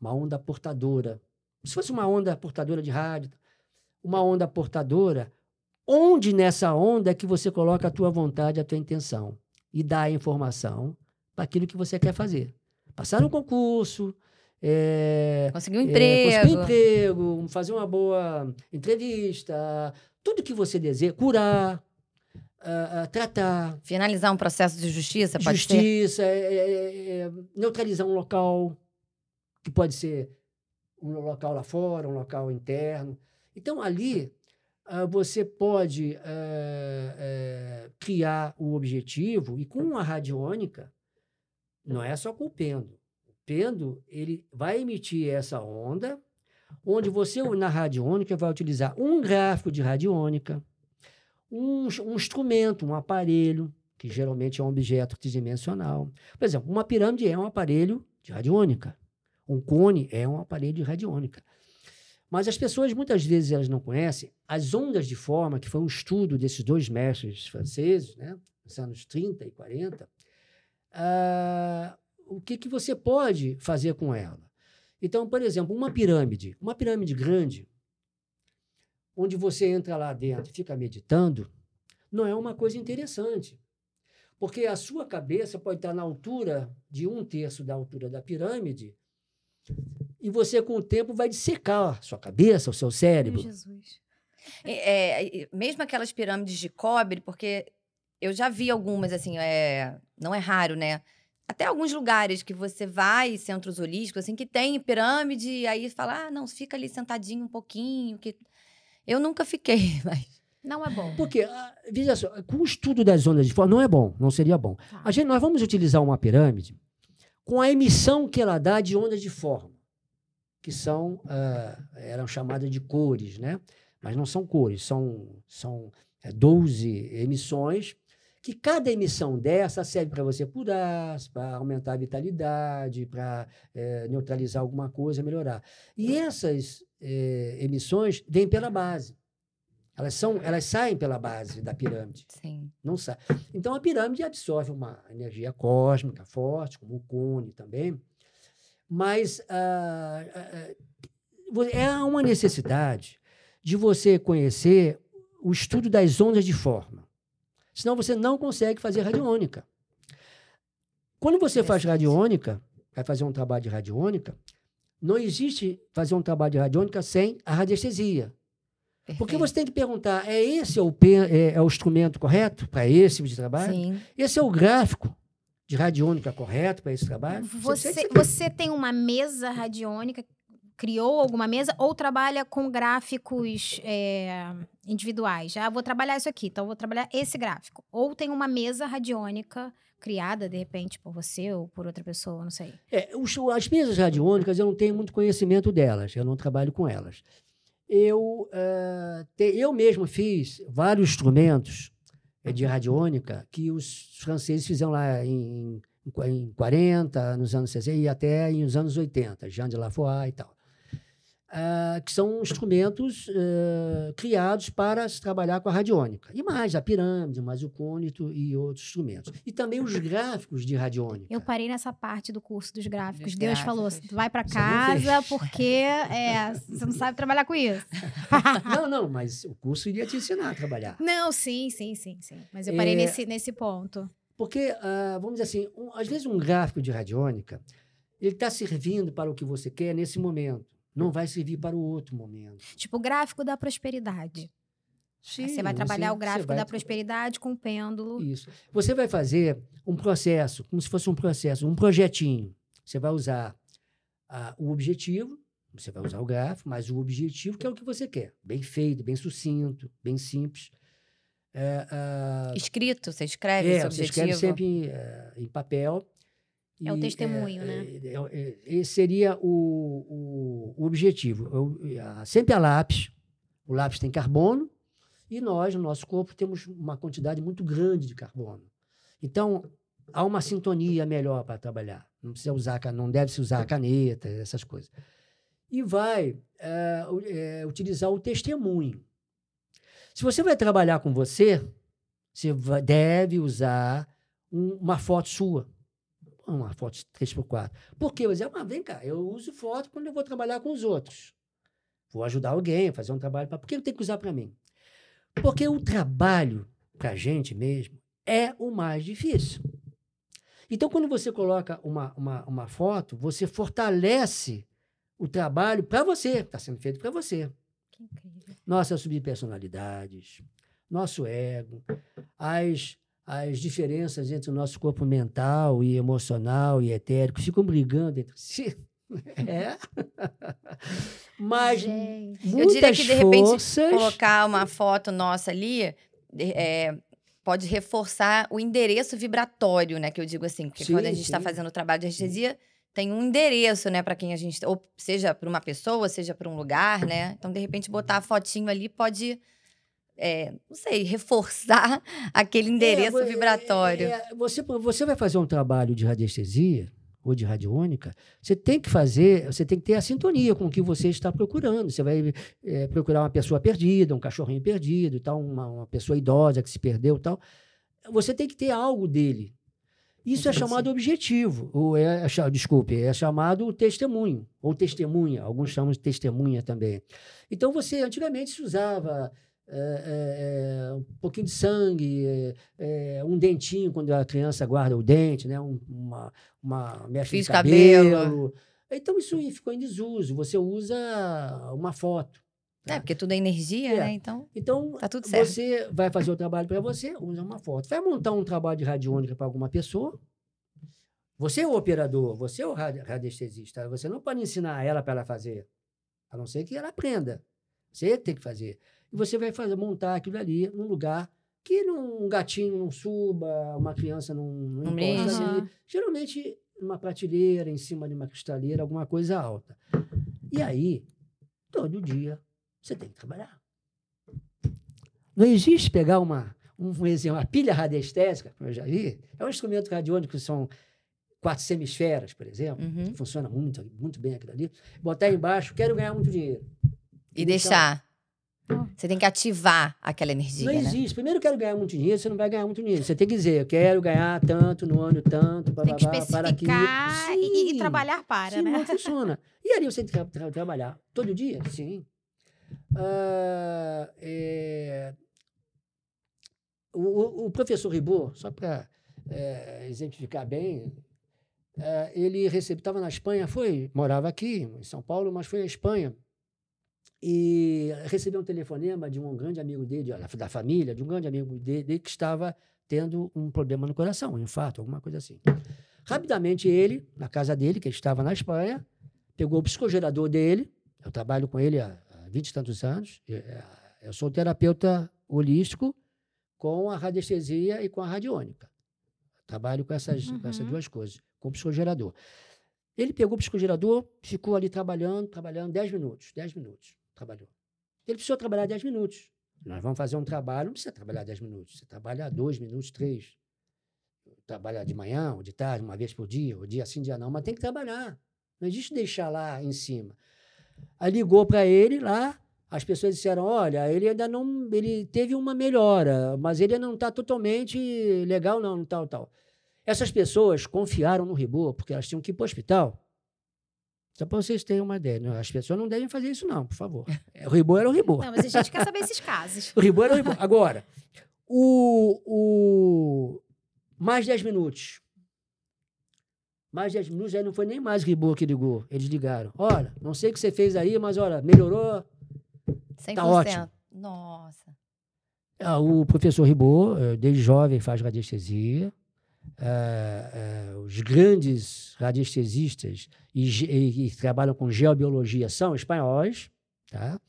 uma onda portadora. Se fosse uma onda portadora de rádio, uma onda portadora, onde nessa onda é que você coloca a tua vontade, a tua intenção e dá a informação para aquilo que você quer fazer. Passar no concurso, é, Conseguiu um é, emprego. conseguir um emprego, fazer uma boa entrevista, tudo que você deseja, curar, ah, tratar, Finalizar um processo de justiça, pode justiça, é, é, é, neutralizar um local, que pode ser um local lá fora, um local interno. Então, ali, ah, você pode eh, eh, criar o objetivo, e com a radiônica, não é só com o pêndulo. O pêndulo, ele vai emitir essa onda, onde você, na radiônica, vai utilizar um gráfico de radiônica, um, um instrumento, um aparelho, que geralmente é um objeto tridimensional. Por exemplo, uma pirâmide é um aparelho de radiônica. Um cone é um aparelho radiônica. Mas as pessoas, muitas vezes, elas não conhecem as ondas de forma, que foi um estudo desses dois mestres franceses, né, nos anos 30 e 40, ah, o que, que você pode fazer com ela. Então, por exemplo, uma pirâmide, uma pirâmide grande, onde você entra lá dentro e fica meditando, não é uma coisa interessante. Porque a sua cabeça pode estar na altura de um terço da altura da pirâmide, e você, com o tempo, vai dissecar a sua cabeça, o seu Meu cérebro. Jesus. É, é, mesmo aquelas pirâmides de cobre, porque eu já vi algumas, assim, é, não é raro, né? Até alguns lugares que você vai, centros holísticos, assim, que tem pirâmide, e aí fala, ah, não, fica ali sentadinho um pouquinho, que... Eu nunca fiquei, mas... Não é bom. Porque, ah, veja só, com o estudo das ondas de forma, não é bom, não seria bom. Tá. A gente, nós vamos utilizar uma pirâmide com a emissão que ela dá de ondas de forma, que são, ah, eram chamadas de cores, né? Mas não são cores, são, são é, 12 emissões, que cada emissão dessa serve para você curar, para aumentar a vitalidade, para eh, neutralizar alguma coisa, melhorar. E essas eh, emissões vêm pela base. Elas, são, elas saem pela base da pirâmide. Sim. Não sai. Então a pirâmide absorve uma energia cósmica forte, como o cone também, mas ah, vo- é uma necessidade de você conhecer o estudo das ondas de forma. Senão você não consegue fazer radiônica. Quando você faz radiônica, vai fazer um trabalho de radiônica, não existe fazer um trabalho de radiônica sem a radiestesia. Porque perfeito. você tem que perguntar, é esse é o, é, é o instrumento correto para esse tipo de trabalho? Sim. Esse é o gráfico de radiônica correto para esse trabalho? Você, tem que- você tem uma mesa radiônica, criou alguma mesa, ou trabalha com gráficos é, individuais? Ah, vou trabalhar isso aqui, então vou trabalhar esse gráfico. Ou tem uma mesa radiônica criada, de repente, por você ou por outra pessoa, não sei. É, os- as mesas radiônicas, eu não tenho muito conhecimento delas, eu não trabalho com elas. Eu, ah, te- eu mesmo fiz vários instrumentos eh, de radiônica que os franceses fizeram lá em, em 40, nos anos 60 e até nos anos 80, Jean de Lafoy e tal. Ah, que são instrumentos eh, criados para se trabalhar com a radiônica. E mais, a pirâmide, mais o cônito e outros instrumentos. E também os gráficos de radiônica. Eu parei nessa parte do curso dos gráficos. Deus falou: vai não casa porque é, você não sabe trabalhar com isso. Não, não, mas o curso iria te ensinar a trabalhar. Não, sim, sim, sim, sim. Mas eu parei É, nesse, nesse ponto. Porque, ah, vamos dizer assim, um- às vezes um gráfico de radiônica, ele está servindo para o que você quer nesse momento. Não vai servir para o outro momento. Tipo, o gráfico da prosperidade. Sim, você vai trabalhar o você gráfico vai da prosperidade com o pêndulo. Isso. Você vai fazer um processo, como se fosse um processo, um projetinho. Você vai usar ah, o objetivo, você vai usar o gráfico, mas o objetivo que é o que você quer. Bem feito, bem sucinto, bem simples. É, ah, Escrito, você escreve é, esse você objetivo. escreve sempre em, eh, em papel. É o testemunho, né? é- é- Esse seria o, o, objetivo. Eu- a- sempre a lápis. O lápis tem carbono e nós, no nosso corpo, temos uma quantidade muito grande de carbono. Então, há uma sintonia melhor para trabalhar. Não precisa usar, não deve se usar a caneta, essas coisas. E vai u- eh, utilizar o testemunho. Se você vai trabalhar com você, você deve usar um- uma foto sua. Uma foto 3x4. Por quê? Você, ah, vem cá, eu uso foto quando eu vou trabalhar com os outros. Vou ajudar alguém, fazer um trabalho. Pra... Por que eu tenho que usar para mim? Porque o trabalho, para a gente mesmo, é o mais difícil. Então, quando você coloca uma, uma, uma foto, você fortalece o trabalho para você, está sendo feito para você Que incrível. nossas subpersonalidades, nosso ego, as, as diferenças entre o nosso corpo mental e emocional e etérico ficam brigando entre si. É. Mas Gente. Eu diria que, de repente, forças... Colocar uma foto nossa ali é, pode reforçar o endereço vibratório, né? Que eu digo assim, porque Sim, quando a gente está fazendo o trabalho de anestesia, tem um endereço, né, para quem a gente. Ou seja para uma pessoa, seja para um lugar, né? Então, de repente, botar a fotinho ali pode. É, não sei, reforçar aquele endereço É, vibratório. é, é, você, você vai fazer um trabalho de radiestesia ou de radiônica, você tem que fazer, você tem que ter a sintonia com o que você está procurando. Você vai é, procurar uma pessoa perdida, um cachorrinho perdido, tal, uma, uma pessoa idosa que se perdeu, tal. Você tem que ter algo dele. Isso é chamado objetivo, ou é, é desculpe, é chamado testemunho, ou testemunha, alguns chamam de testemunha também. Então você, antigamente se usava é, é, é, um pouquinho de sangue, é, é, um dentinho quando a criança guarda o dente, né? Um, uma, uma mecha Fio de cabelo. cabelo. Então isso aí ficou em desuso. Você usa uma foto. É, porque tudo é energia, né? Então, Então tá tudo certo. você vai fazer o trabalho para você, usa uma foto. Vai montar um trabalho de radiônica para alguma pessoa. Você é o operador, você é o radi- radiestesista. Você não pode ensinar ela para ela fazer, a não ser que ela aprenda. Você tem que fazer. E você vai fazer montar aquilo ali num lugar que não- um gatinho não suba, uma criança não, não encosta ali. Geralmente numa prateleira, em cima de uma cristaleira, alguma coisa alta. E aí, todo dia, você tem que trabalhar. Não existe pegar uma, um exemplo, uma pilha radiestésica, como eu já vi, é um instrumento radiônico que são quatro semisferas, por exemplo, Uhum. que funciona muito, muito bem aquilo ali. Botar embaixo, quero ganhar muito dinheiro. E deixar. Você tem que ativar aquela energia, Não né? existe. Primeiro, eu quero ganhar muito dinheiro, você não vai ganhar muito dinheiro. Você tem que dizer, eu quero ganhar tanto no ano, tanto, Tem que bababá, para aquilo. especificar e, e trabalhar para, Sim, né? não funciona. E ali você tem que tra- tra- trabalhar todo dia? Sim. Ah, é, o, o- o professor Ribot, só para exemplificar bem, eh, ele estava na Espanha, foi, morava aqui em São Paulo, mas foi à Espanha. E recebeu um telefonema de um grande amigo dele, da família, de um grande amigo dele, que estava tendo um problema no coração, um infarto, alguma coisa assim. Rapidamente ele, na casa dele, que ele estava na Espanha, pegou o psicogerador dele, eu trabalho com ele há há 20 e tantos anos, eu, eh, eu sou terapeuta holístico com a radiestesia e com a radiônica. Trabalho com essas, com essas Uhum. duas coisas, com o psicogerador. Ele pegou o psicogerador, ficou ali trabalhando, trabalhando 10 minutos, 10 minutos, trabalhou. Ele precisou trabalhar 10 minutos. Nós vamos fazer um trabalho, não precisa trabalhar 10 minutos, você trabalha 2 minutos, 3. Trabalha de manhã ou de tarde, uma vez por dia, ou dia sim, dia não, mas tem que trabalhar. Não existe deixar lá em cima. Aí ligou para ele lá, as pessoas disseram: olha, ele ainda não. Ele teve uma melhora, mas ele não está totalmente legal, não, tal, tal. Essas pessoas confiaram no Ribô, porque elas tinham que ir para o hospital. Só para vocês terem uma ideia. né? As pessoas não devem fazer isso, não, por favor. O Ribô era o Ribô. Não, mas a gente quer saber esses casos. O Ribô era o Ribô. Agora, o, o mais 10 minutos. Mais 10 minutos, aí não foi nem mais o Ribô que ligou. Eles ligaram. Olha, não sei o que você fez aí, mas olha, melhorou. 100%. Tá ótimo. Nossa. Ah, o professor Ribô, eh, desde jovem, faz radiestesia. Ah, ah, os grandes radiestesistas e, e- e trabalham com geobiologia são espanhóis. Tá?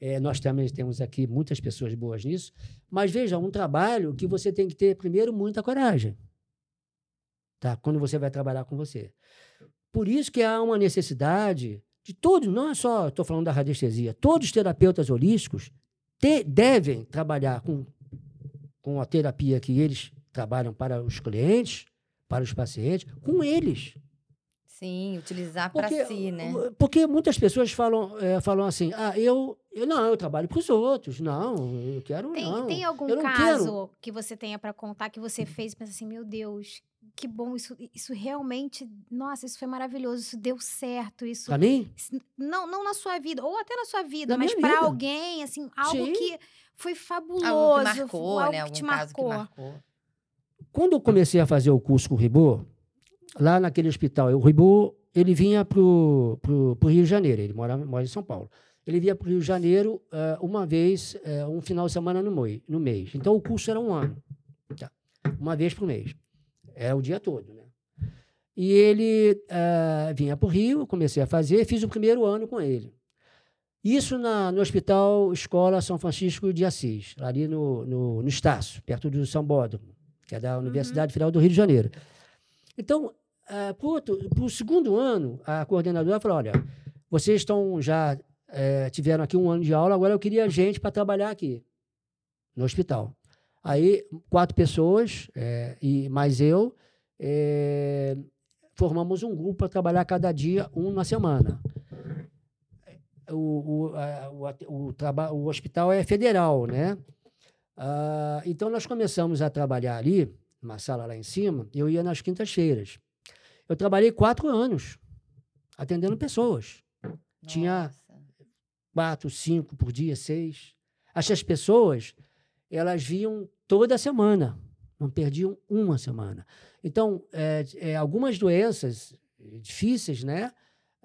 Eh, nós também temos aqui muitas pessoas boas nisso. Mas veja, um trabalho que você tem que ter, primeiro, muita coragem. Tá? Quando você vai trabalhar com você. Por isso que há uma necessidade de todos, não é só, estou falando da radiestesia, todos os terapeutas holísticos te- devem trabalhar com, com a terapia que eles trabalham para os clientes, para os pacientes, com eles. Sim, utilizar para si, né? porque muitas pessoas falam, eh, falam assim, ah, eu, eu não, eu trabalho para os outros, não, eu quero Tem, não. tem algum caso quero. que você tenha para contar que você fez e pensa assim, meu Deus, que bom, isso, isso realmente, nossa, isso foi maravilhoso, isso deu certo, isso, Para mim, isso- não, não na sua vida, ou até na sua vida, Na mas para alguém, assim, algo Sim. que foi fabuloso, Algo que marcou, algo né? que Algum te caso que marcou. Quando eu comecei a fazer o curso com o Ribô, lá naquele hospital, o Ribô, ele vinha para o Rio de Janeiro, ele mora, mora em São Paulo. Ele vinha para o Rio de Janeiro eh, uma vez, eh, um final de semana no, moi- no mês. Então, o curso era um ano, tá? uma vez por mês. Era o dia todo, né? E ele eh, vinha para o Rio, comecei a fazer, fiz o primeiro ano com ele. Isso na, no Hospital Escola São Francisco de Assis, ali no, no, no Estácio, perto do São Bódromo, que é da Universidade Federal do Rio de Janeiro. Então, para o segundo ano, a coordenadora falou: olha, vocês estão já eh, tiveram aqui um ano de aula, agora eu queria gente para trabalhar aqui, no hospital. Aí, quatro pessoas, eh, e mais eu, eh, formamos um grupo para trabalhar cada dia, um na semana. O, o, a- o, o, o hospital é federal, né? Ah, então, nós começamos a trabalhar ali, numa sala lá em cima, eu ia nas quintas-feiras. Eu trabalhei quatro anos atendendo pessoas. Tinha- Nossa. Quatro, cinco por dia, seis. Essas pessoas, elas vinham toda semana. Não perdiam uma semana. Então, é, é, algumas doenças difíceis, né?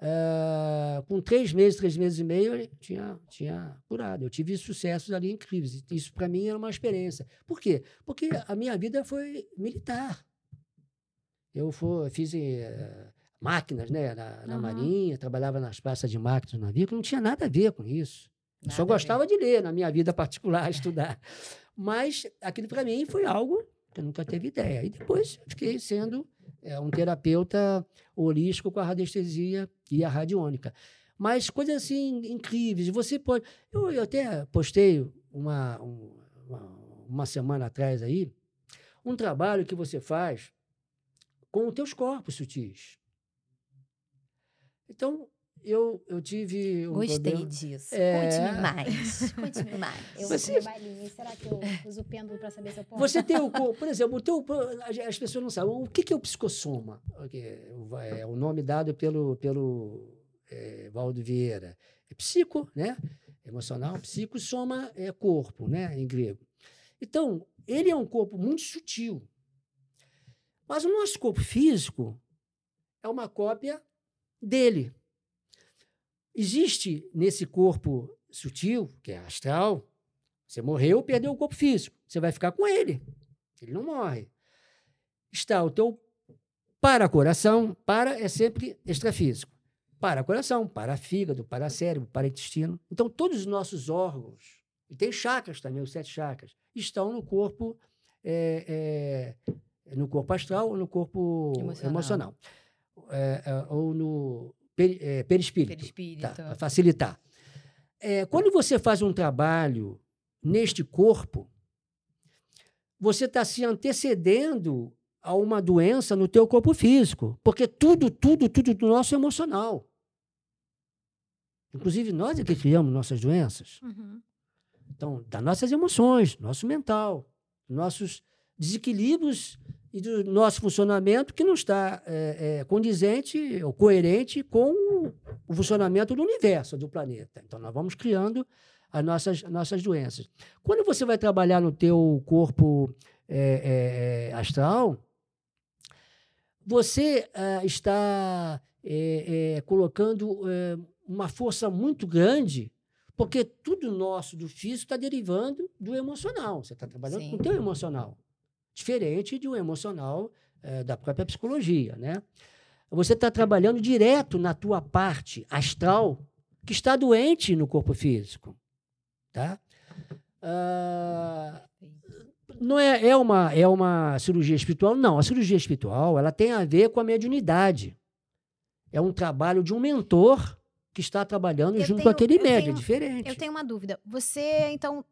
É, com três meses, três meses e meio, eu tinha, tinha curado. Eu tive sucessos ali incríveis. Isso, para mim, era uma experiência. Por quê? Porque a minha vida foi militar. Eu fui, fiz eh, máquinas né, na, na Aham. Marinha, trabalhava nas praças de máquinas do navio, que não tinha nada a ver com isso. Eu só Nada ver. gostava de ler na minha vida particular, estudar. Mas aquilo para mim foi algo eu nunca teve ideia. E depois fiquei sendo eh, um terapeuta holístico com a radiestesia e a radiônica. Mas coisas assim incríveis. Você pode. Eu, eu até postei uma, um- uma, uma semana atrás aí um trabalho que você faz com os teus corpos sutis. Então, eu, eu tive um Gostei problema. disso. É. Conte-me mais. Conte-me mais. Eu Você- balinha. Será que eu uso o pêndulo para saber se eu posso? Você tem o corpo, por exemplo, o teu, as as pessoas não sabem o que que é o psicossoma. É o- É o nome dado pelo, pelo é, Valdo Vieira. É psico, né? Emocional, psico, soma é corpo, né? Em grego. Então, ele é um corpo muito sutil. Mas o nosso corpo físico é uma cópia dele. Existe nesse corpo sutil, que é astral, você morreu, perdeu o corpo físico. Você vai ficar com ele. Ele não morre. Está o teu para-coração. Para é sempre extrafísico. Para-coração, para-fígado, para-cérebro, para-intestino. Então, todos os nossos órgãos, e tem chakras também, os sete chakras, estão no corpo, é, é, no corpo astral ou no corpo Emocional. emocional. É, é, ou no peri, é, perispírito Perispírito. tá, para facilitar. É, quando você faz um trabalho neste corpo, você está se antecedendo a uma doença no teu corpo físico, porque tudo, tudo, tudo do nosso é emocional. Inclusive, nós é que criamos nossas doenças. Uhum. Então, das nossas emoções, nosso mental, nossos desequilíbrios e do nosso funcionamento que não está é, é, condizente ou coerente com o, funcionamento do universo, do planeta. Então, nós vamos criando as nossas, as nossas doenças. Quando você vai trabalhar no teu corpo é, é, é astral, você está é, é, colocando uma força muito grande, porque tudo nosso do físico está derivando do emocional. Você está trabalhando Sim. com o teu emocional, diferente de um emocional da própria psicologia, né? Você está trabalhando direto na tua parte astral que está doente no corpo físico. Tá? Uh, não é, é, uma, é uma cirurgia espiritual? Não, a cirurgia espiritual ela tem a ver com a mediunidade. É um trabalho de um mentor que está trabalhando eu junto tenho, com aquele médium, tenho, é diferente. Eu tenho uma dúvida. Você, então,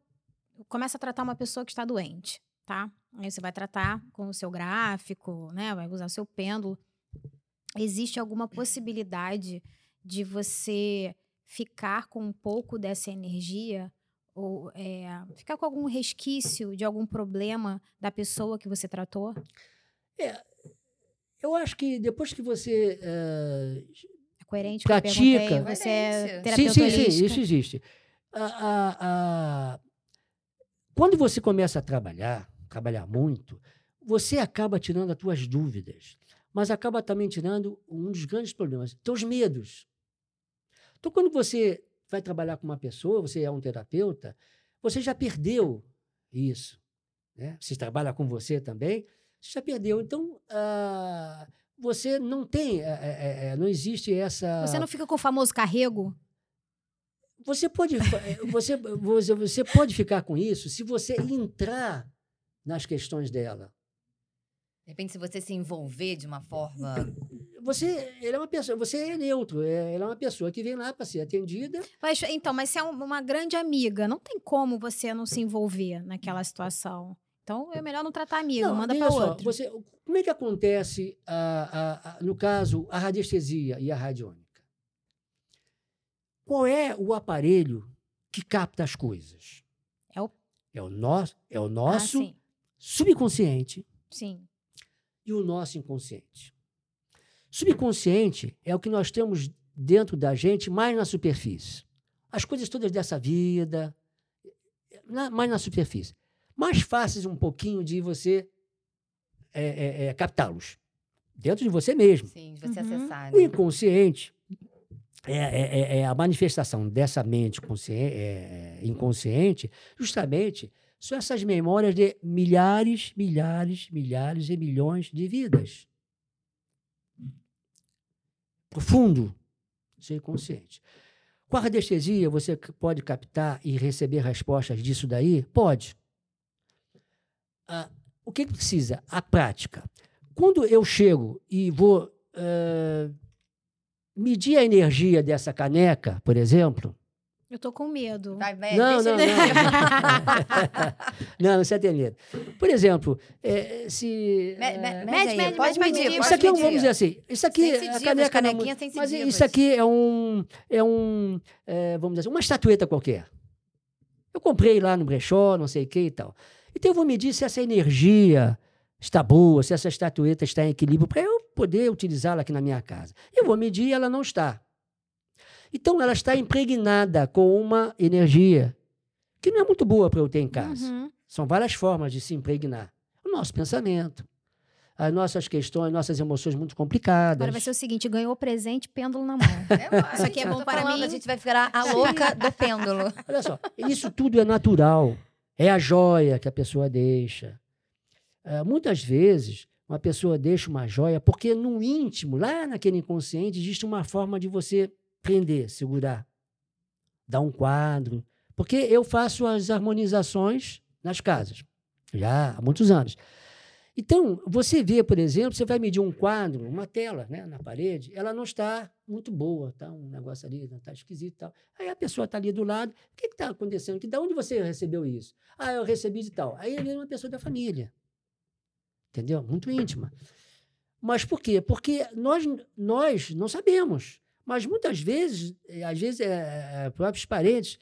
começa a tratar uma pessoa que está doente, tá? Aí você vai tratar com o seu gráfico, né? Vai usar o seu pêndulo. Existe alguma possibilidade de você ficar com um pouco dessa energia ou é, ficar com algum resquício de algum problema da pessoa que você tratou? É, eu acho que depois que você uh, é coerente pratica, você é terapeuta sim, sim, sim, isso existe. quando você começa a trabalhar, trabalhar muito, você acaba tirando as suas dúvidas, mas acaba também tirando um dos grandes problemas, teus medos. Então, quando você vai trabalhar com uma pessoa, você é um terapeuta, você já perdeu isso. Né? Se trabalha com você também, você já perdeu. Então, uh, você não tem, é, é, é, não existe essa. Você não fica com o famoso carrego? Você pode, você, você, você pode ficar com isso se você entrar nas questões dela. De repente, se você se envolver de uma forma. Você, ele é uma pessoa, você é neutro, é, ela é uma pessoa que vem lá para ser atendida. Mas, então, mas se é uma grande amiga, não tem como você não se envolver naquela situação. Então, é melhor não tratar amigo, não, manda para outro. Você, como é que acontece, a, a, a, no caso, a radiestesia e a radiônica? Qual é o aparelho que capta as coisas? É o, é o, no, é o nosso ah, subconsciente. Sim e o nosso inconsciente. Subconsciente é o que nós temos dentro da gente mais na superfície. As coisas todas dessa vida, na, mais na superfície. Mais fáceis um pouquinho de você é, é, é, captá-los. Dentro de você mesmo. Sim, de você uhum. acessar. Né? O inconsciente é, é, é, é, a manifestação dessa mente é, inconsciente, justamente são essas memórias de milhares, milhares, milhares e milhões de vidas. Profundo, ser consciente. Com a radiestesia, você pode captar e receber respostas disso daí? Pode. Ah, o que, que, precisa? A prática. Quando eu chego e vou uh, medir a energia dessa caneca, por exemplo, eu tô com medo. Vai, não, não, não, não. não, você tem medo. Por exemplo, é, se. Mede, mede, mede, pode medir. Isso aqui é um, vamos dizer assim. Isso aqui. A caneca não, mas isso aqui é um. É um. É, vamos dizer assim, uma estatueta qualquer. Eu comprei lá no brechó, não sei o que e tal. Então eu vou medir se essa energia está boa, se essa estatueta está em equilíbrio, para eu poder utilizá-la aqui na minha casa. Eu vou medir e ela não está. Então ela está impregnada com uma energia que não é muito boa para eu ter em casa. Uhum. São várias formas de se impregnar. O nosso pensamento, as nossas questões, nossas emoções muito complicadas. Agora vai ser o seguinte: ganhou presente, pêndulo na mão. É, isso aqui é bom para falando, mim. A gente vai virar a louca do pêndulo. Olha só, isso tudo é natural. É a joia que a pessoa deixa. Uh, muitas vezes, uma pessoa deixa uma joia porque no íntimo, lá naquele inconsciente, existe uma forma de você prender, segurar, dar um quadro. Porque eu faço as harmonizações nas casas, já há muitos anos. Então, você vê, por exemplo, você vai medir um quadro, uma tela né, na parede, ela não está muito boa, tá um negócio ali, está esquisito e tal. Aí a pessoa está ali do lado, o que está acontecendo? Que, da onde você recebeu isso? Ah, eu recebi de tal. Aí ele é uma pessoa da família, entendeu? Muito íntima. Mas por quê? Porque nós, nós não sabemos. Mas muitas vezes, eh, às vezes, é, próprios parentes,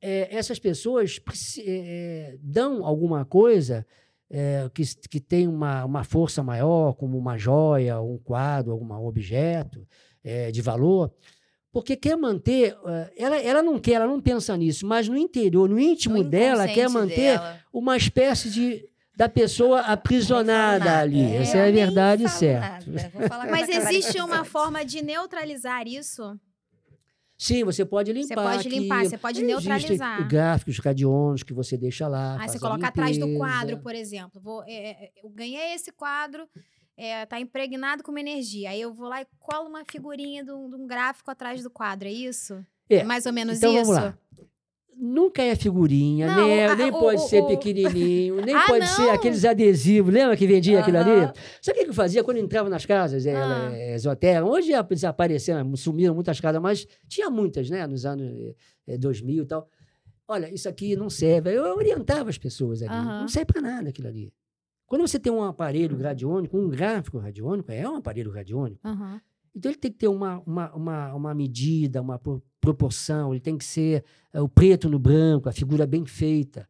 é, essas pessoas é, dão alguma coisa é, que, que tem uma, uma força maior, como uma joia, um quadro, algum objeto de valor, porque quer manter. Ela, ela não quer, ela não pensa nisso, mas no interior, no íntimo no dela, quer manter dela. uma espécie de da pessoa aprisionada ali. É, Essa é a verdade certa. Mas existe uma forma de neutralizar isso? Sim, você pode limpar. Você pode limpar, você pode neutralizar. gráficos radiônicos que você deixa lá. Ah, você coloca atrás do quadro, por exemplo. Vou, é, é, eu ganhei esse quadro, é, tá impregnado com uma energia. Aí eu vou lá e colo uma figurinha de um, de um gráfico atrás do quadro, é isso? É, mais ou menos então, isso? Vamos lá nunca é figurinha, não, nem, é, nem o, pode o, ser o, pequenininho, nem ah, pode não. ser aqueles adesivos. Lembra que vendia aquilo ali? Sabe o que eu fazia quando eu entrava nas casas ah. é, esotéricas? Hoje desapareceram, sumiram muitas casas, mas tinha muitas, né? Nos anos é, 2000 e tal. Olha, isso aqui não serve. Eu orientava as pessoas ali. Não serve para nada aquilo ali. Quando você tem um aparelho radiônico, um gráfico radiônico, é um aparelho radiônico. Uhum. Então ele tem que ter uma, uma, uma, uma medida, uma proporção, ele tem que ser é, o preto no branco, a figura bem feita.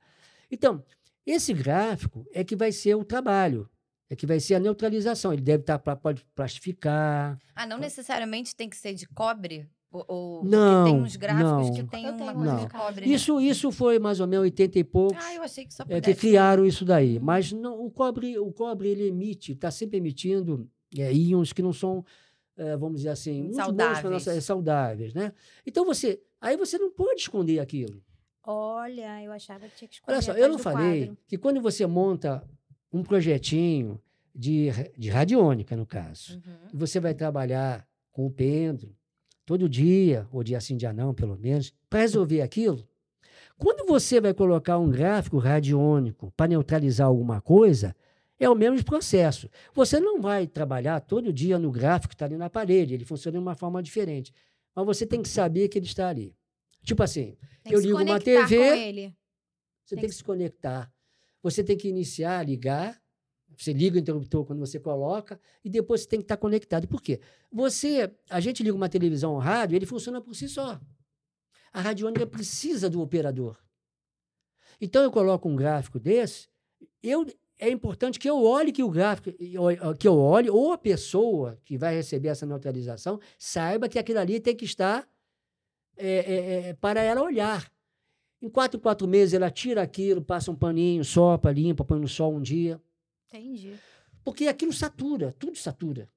Então, esse gráfico é que vai ser o trabalho, é que vai ser a neutralização. Ele deve estar tá, pode plastificar. Ah, não necessariamente tem que ser de cobre? Ou, ou não, tem uns gráficos não, que tem uma coisa não. de cobre. Né? Isso, isso foi mais ou menos 80 e poucos. Ah, eu achei que só é, que criaram isso daí. Hum. Mas não, o cobre, o cobre ele emite, está sempre emitindo é, íons que não são é, vamos dizer assim, muito saudáveis. Nossa, é, saudáveis, né? Então você, aí você não pode esconder aquilo. Olha, eu achava que tinha que esconder. Olha só, eu não falei quadro. que quando você monta um projetinho de, de radiônica, no caso, uhum. você vai trabalhar com o pêndulo todo dia, ou dia sim, dia não, pelo menos, para resolver aquilo. Quando você vai colocar um gráfico radiônico para neutralizar alguma coisa, é o mesmo processo. Você não vai trabalhar todo dia no gráfico que está ali na parede, ele funciona de uma forma diferente. Mas você tem que saber que ele está ali. Tipo assim, eu ligo uma TV. Você tem, tem que, que se conectar. Você tem que iniciar, ligar. Você liga o interruptor quando você coloca e depois você tem que estar conectado. Por quê? Você, a gente liga uma televisão ou um rádio, ele funciona por si só. A radiônica precisa do operador. Então eu coloco um gráfico desse, eu é importante que eu olhe que o gráfico, que eu olhe, ou a pessoa que vai receber essa neutralização, saiba que aquilo ali tem que estar é, é, é, para ela olhar. Em quatro, quatro meses, ela tira aquilo, passa um paninho, sopa, limpa, põe no sol um dia. Entendi. Porque aquilo satura, tudo satura.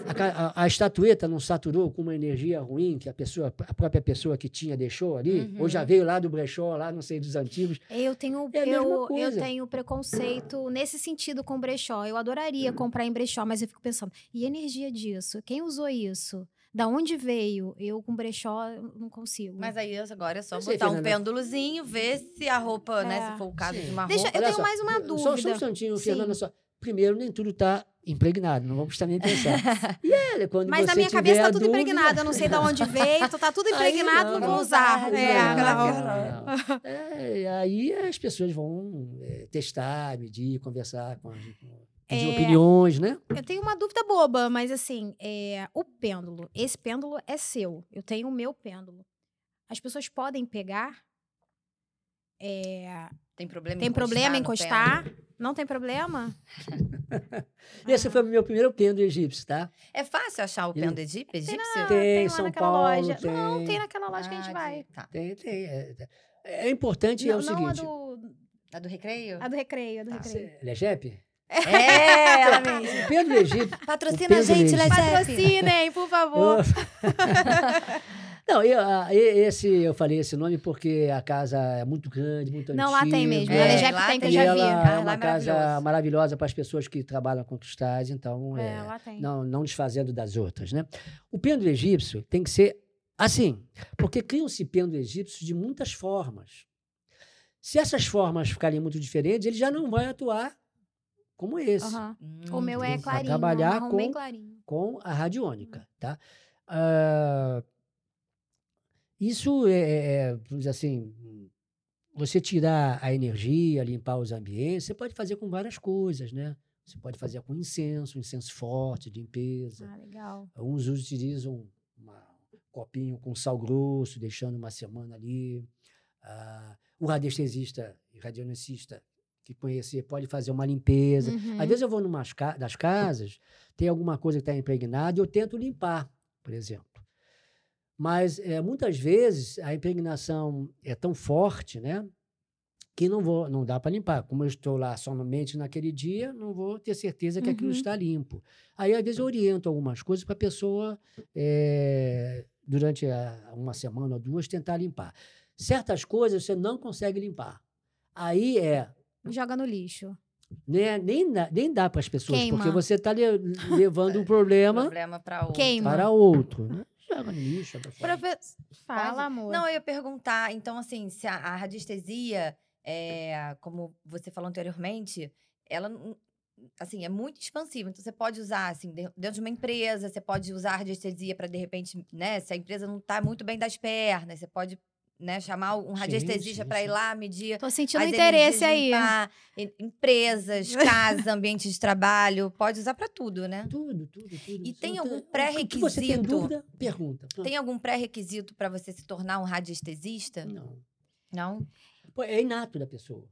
A, a, a, estatueta não saturou com uma energia ruim que a pessoa, a própria pessoa que tinha deixou ali, uhum. ou já veio lá do brechó, lá não sei dos antigos. Eu tenho é eu, eu tenho preconceito nesse sentido com brechó. Eu adoraria uhum. comprar em brechó, mas eu fico pensando, e a energia disso? Quem usou isso? Da onde veio? Eu com brechó não consigo. Mas aí agora é só botar um pêndulozinho, ver se a roupa, é. né, se for o caso Sim. de uma Deixa, roupa. Eu tenho só, mais uma dúvida. Só, só um instantinho, Fernanda, só. Primeiro, nem tudo está impregnado, não vamos nem pensar. E é, quando Mas na minha cabeça está tudo impregnado, eu não sei de onde veio, está tudo impregnado, não, não, vou usar. Não, é, não, não. É, aí as pessoas vão é, testar, medir, conversar com, com pedir é, opiniões, né? Eu tenho uma dúvida boba, mas assim, é, o pêndulo, esse pêndulo é seu, eu tenho o meu pêndulo. As pessoas podem pegar? É, tem problema tem encostar problema encostar? Não tem problema? Esse foi o meu primeiro pêndulo egípcio, tá? É fácil achar o pêndulo egípcio? Tem, na, tem, tem São Paulo, loja. Tem... Não, tem naquela loja ah, que a gente ah, vai. Tá. Tem, tem. É, é importante não, é o não seguinte... A do... a do recreio? A do recreio, a do ah, recreio. Legep? É, ela mesmo. Pedro Egito. Patrocina a gente, Legep. Patrocinem, por favor. Não, eu, esse, eu falei esse nome porque a casa é muito grande, muito não, antiga. Não, lá tem mesmo. É, a Legep tem, que eu já vi. é uma casa maravilhosa para as pessoas que trabalham com cristais, então... É, é, lá tem. Não, não desfazendo das outras, né? O pêndulo egípcio tem que ser assim, porque criam-se pêndulos egípcios de muitas formas. Se essas formas ficarem muito diferentes, ele já não vai atuar como esse. Uhum. Hum, o meu é clarinho, trabalhar com, clarinho. com a radiônica, tá? Uh, isso é, é, é, vamos dizer assim, você tirar a energia, limpar os ambientes, você pode fazer com várias coisas, né? Você pode fazer com incenso, incenso forte, limpeza. Ah, legal. Uns utilizam uma, copinho com sal grosso, deixando uma semana ali. Ah, o radiestesista e radionicista que conhecer pode fazer uma limpeza. Uhum. Às vezes eu vou numa das casas, tem alguma coisa que está impregnada e eu tento limpar, por exemplo. Mas é, muitas vezes a impregnação é tão forte, né? Que não, vou, não dá para limpar. Como eu estou lá somente naquele dia, não vou ter certeza que aquilo Uhum. está limpo. Aí, às vezes, eu oriento algumas coisas para a pessoa, é, durante a- uma semana ou duas, tentar limpar. Certas coisas você não consegue limpar. Aí é Joga no lixo. né, nem, dá- nem dá para as pessoas, Queima. porque você está levando um problema Problema para outro. Queima. para outro. Né? No lixo. Profe... Fala, amor. Não, eu ia perguntar, então, assim, se a, a radiestesia, é, como você falou anteriormente, ela, não- assim, é muito expansiva. Então, você pode usar, assim, de- dentro de uma empresa, você pode usar a radiestesia para, de repente, né, se a empresa não está muito bem das pernas, você pode, né, chamar um radiestesista para ir lá medir Tô sentindo interesse aí. limpar, empresas, casas, ambientes de trabalho, pode usar para tudo, né? Tudo, tudo, tudo. E tem algum O que você tem pré-requisito? dúvida, pergunta. Pronto. Tem algum pré-requisito para você se tornar um radiestesista? Não. Não? Pô, É inato da pessoa.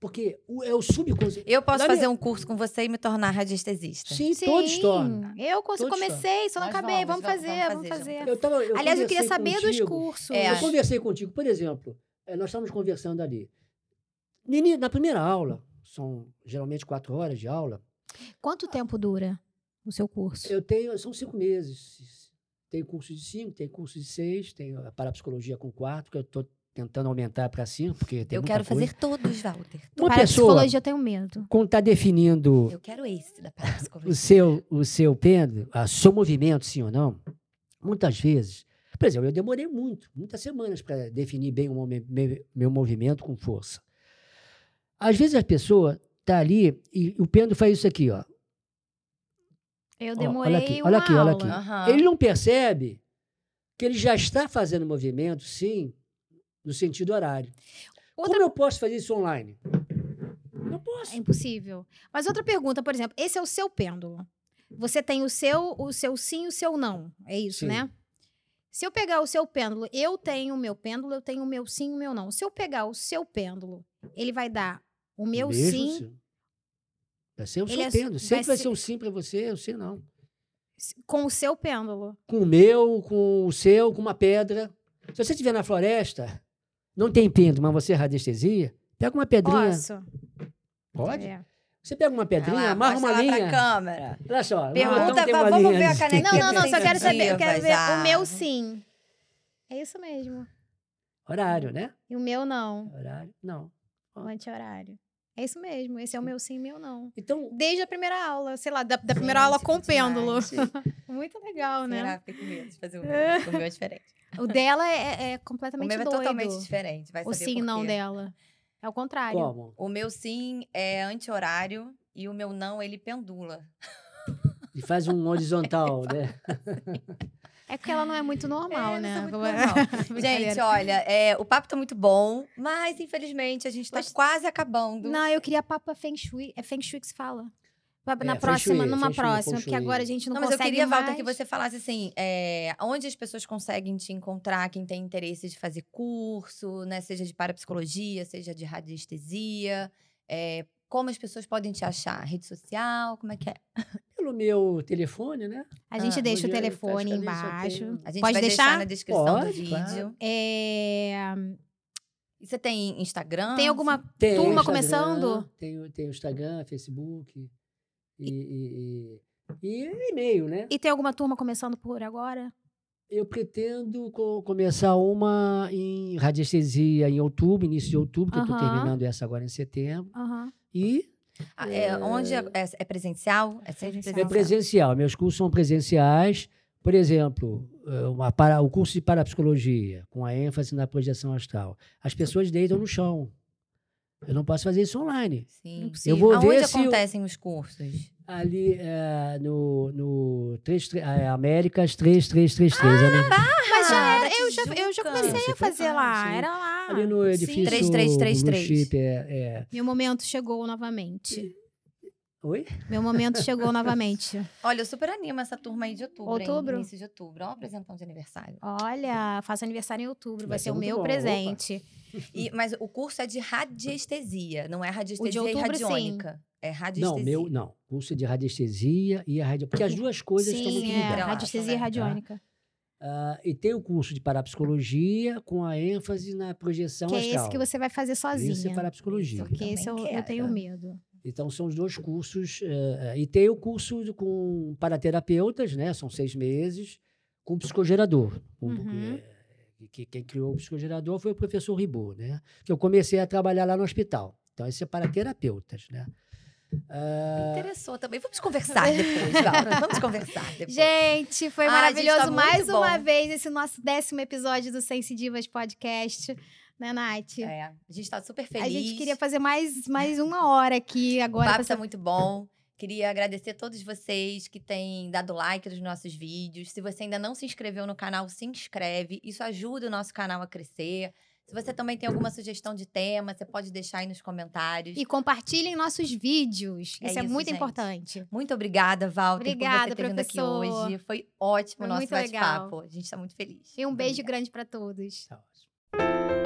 Porque o, é o subconsciente. Eu posso Na fazer minha- um curso com você e me tornar radiestesista. Sim, todos Sim, tornam. Eu Todos comecei, só não acabei. vamos, Vamos, vamos- fazer, vamos fazer fazer. Eu tava, eu Aliás, eu queria saber dos contigo. cursos. É, Eu acho- conversei contigo, por exemplo, eh, nós estávamos conversando ali. Na primeira aula, são geralmente quatro horas de aula, Quanto tempo dura o seu curso? eu tenho, são cinco meses. Tem curso de cinco, tem curso de seis, tem a parapsicologia com quatro, que eu estou tentando aumentar para cinco, porque tem Eu quero coisa. fazer todos, Walter. Uma Para pessoa, psicologia eu tenho medo. quando está definindo Eu quero esse da o seu, o seu pêndulo, o seu movimento, sim ou não, muitas vezes, por exemplo, eu demorei muito, muitas semanas para definir bem o movi- me- meu movimento com força. Às vezes a pessoa está ali e o pêndulo faz isso aqui, ó. Eu Ó, demorei olha aqui, uma olha aqui, olha aqui. Aham. Ele não percebe que ele já está fazendo movimento, sim, no sentido horário. Outra- Como eu posso fazer isso online? Não posso. É impossível. Mas outra pergunta, por exemplo, esse é o seu pêndulo. Você tem o seu, o seu sim e o seu não. É isso, Sim. né? Se eu pegar o seu pêndulo, eu tenho o meu pêndulo, eu tenho o meu sim e o meu não. Se eu pegar o seu pêndulo, ele vai dar o meu Mesmo sim assim. Vai ser o seu é- pêndulo. Sempre vai vai ser- ser o sim para você, o sim não. com o seu pêndulo. com o meu, com o seu, com uma pedra. Se você estiver na floresta, não tem pinto, mas você é radiestesia, pega uma pedrinha. Posso? Pode? É. Você pega uma pedrinha, lá, amarra uma linha. pra câmera. Olha só. Pergunta, uma vamos ver a de- canequinha. Não, não, não, só quero saber, eu quero ver Ah. o meu sim. É isso mesmo. Horário, né? E o meu não, Horário, não. o anti-horário. É isso mesmo, esse é o meu sim e o meu não. Então, Desde a primeira aula, sei lá, da, da primeira aula Gente, com que pêndulo. Muito legal, né? Será? Com medo de fazer o meu. O meu é diferente. O dela é, é O completamente meu é doido. totalmente diferente. Vai O saber sim por não dela. É o contrário. como? O meu sim é anti-horário e o meu não, ele pendula. E faz um horizontal, né? É porque ela não é muito normal, É, né? muito é- normal. Gente, olha, é, o papo tá muito bom, mas infelizmente a gente tá Mas- quase acabando. Não, eu queria papo Feng Shui. É Feng Shui que se fala. Na É, próxima, Shui, numa Shui, próxima, porque agora a gente não, Não, mas eu consegue queria, mais. Walter, que você falasse assim, é, onde as pessoas conseguem te encontrar, quem tem interesse de fazer curso, né? Seja de parapsicologia, seja de radiestesia, é, como as pessoas podem te achar? Rede social, como é que é? Pelo meu telefone, né? A gente Ah, deixa o eu telefone embaixo. tenho- A gente Pode vai deixar? deixar na descrição do Pode, vídeo. claro. É, E você tem Instagram? Tem alguma Tem turma Instagram, começando? Tem, tem o Instagram, Facebook e, e, e, e e-mail, né? E tem alguma turma começando por agora? Eu pretendo co- começar uma em radiestesia em outubro, início de outubro, que eu estou terminando essa agora em setembro. Aham. E Ah, é, onde é, é- é presencial? É sempre Presencial. é presencial. presencial. Meus cursos são presenciais. Por exemplo, eh, uma para, o curso de parapsicologia, com a ênfase na projeção astral. As pessoas deitam no chão. Eu não posso fazer isso online. Sim. Eu vou Aonde ver se o- acontecem os cursos? Ali eh, no, no 3, eh, Américas 3333. ali, Mas já Ah, era, eu já, eu já comecei a fazer lá, lá. sim. Era lá. ali no edifício 3333. Blue Chip, é, é, Meu momento chegou novamente. Oi? Meu momento chegou novamente. Olha, eu super animo essa turma aí de outubro, hein? Outubro? Início de outubro. Ó, apresentão de aniversário. Olha, faço aniversário em outubro, vai, Vai ser ser o meu bom, presente. E, mas o curso é de radiestesia, não é radiestesia e outubro, sim. radiônica. É Não, radiestesia. meu, não. Curso de radiestesia e a radio... Porque as duas coisas estão muito Sim, é, ligadas. radiestesia né? radiônica. Ah, e tem o curso de parapsicologia com a ênfase na projeção Que é astral. esse que você vai fazer sozinha. Isso é parapsicologia. Porque esse eu, eu tenho medo. Então, são os dois cursos. eh, e tem o curso de- com paraterapeutas, né? São seis meses, com psicogerador. Com- Uhum. eh, que, quem criou o psicogerador foi o professor Ribot, né? Que eu comecei a trabalhar lá no hospital. Então, esse é para terapeutas, né? Ah, Interessou também. Vamos conversar depois, Laura. Vamos conversar depois. Gente, foi maravilhoso gente, tá mais muito uma bom. vez esse nosso décimo episódio do Sense Divas Podcast. Né, Nath? É, a gente tá super feliz. A gente queria fazer mais, mais uma hora aqui O agora. papo pra tá sa- muito bom. Queria agradecer a todos vocês que têm dado like nos nossos vídeos. Se você ainda não se inscreveu no canal, se inscreve. Isso ajuda o nosso canal a crescer. Se você também tem alguma sugestão de tema, você pode deixar aí nos comentários. E compartilhem nossos vídeos. É Isso é muito gente. importante. Muito obrigada, Walter, Obrigada, por você ter vindo aqui hoje. Foi ótimo o nosso bate-papo. A gente tá muito feliz. E um Muito beijo obrigada. grande para todos. tá ótimo.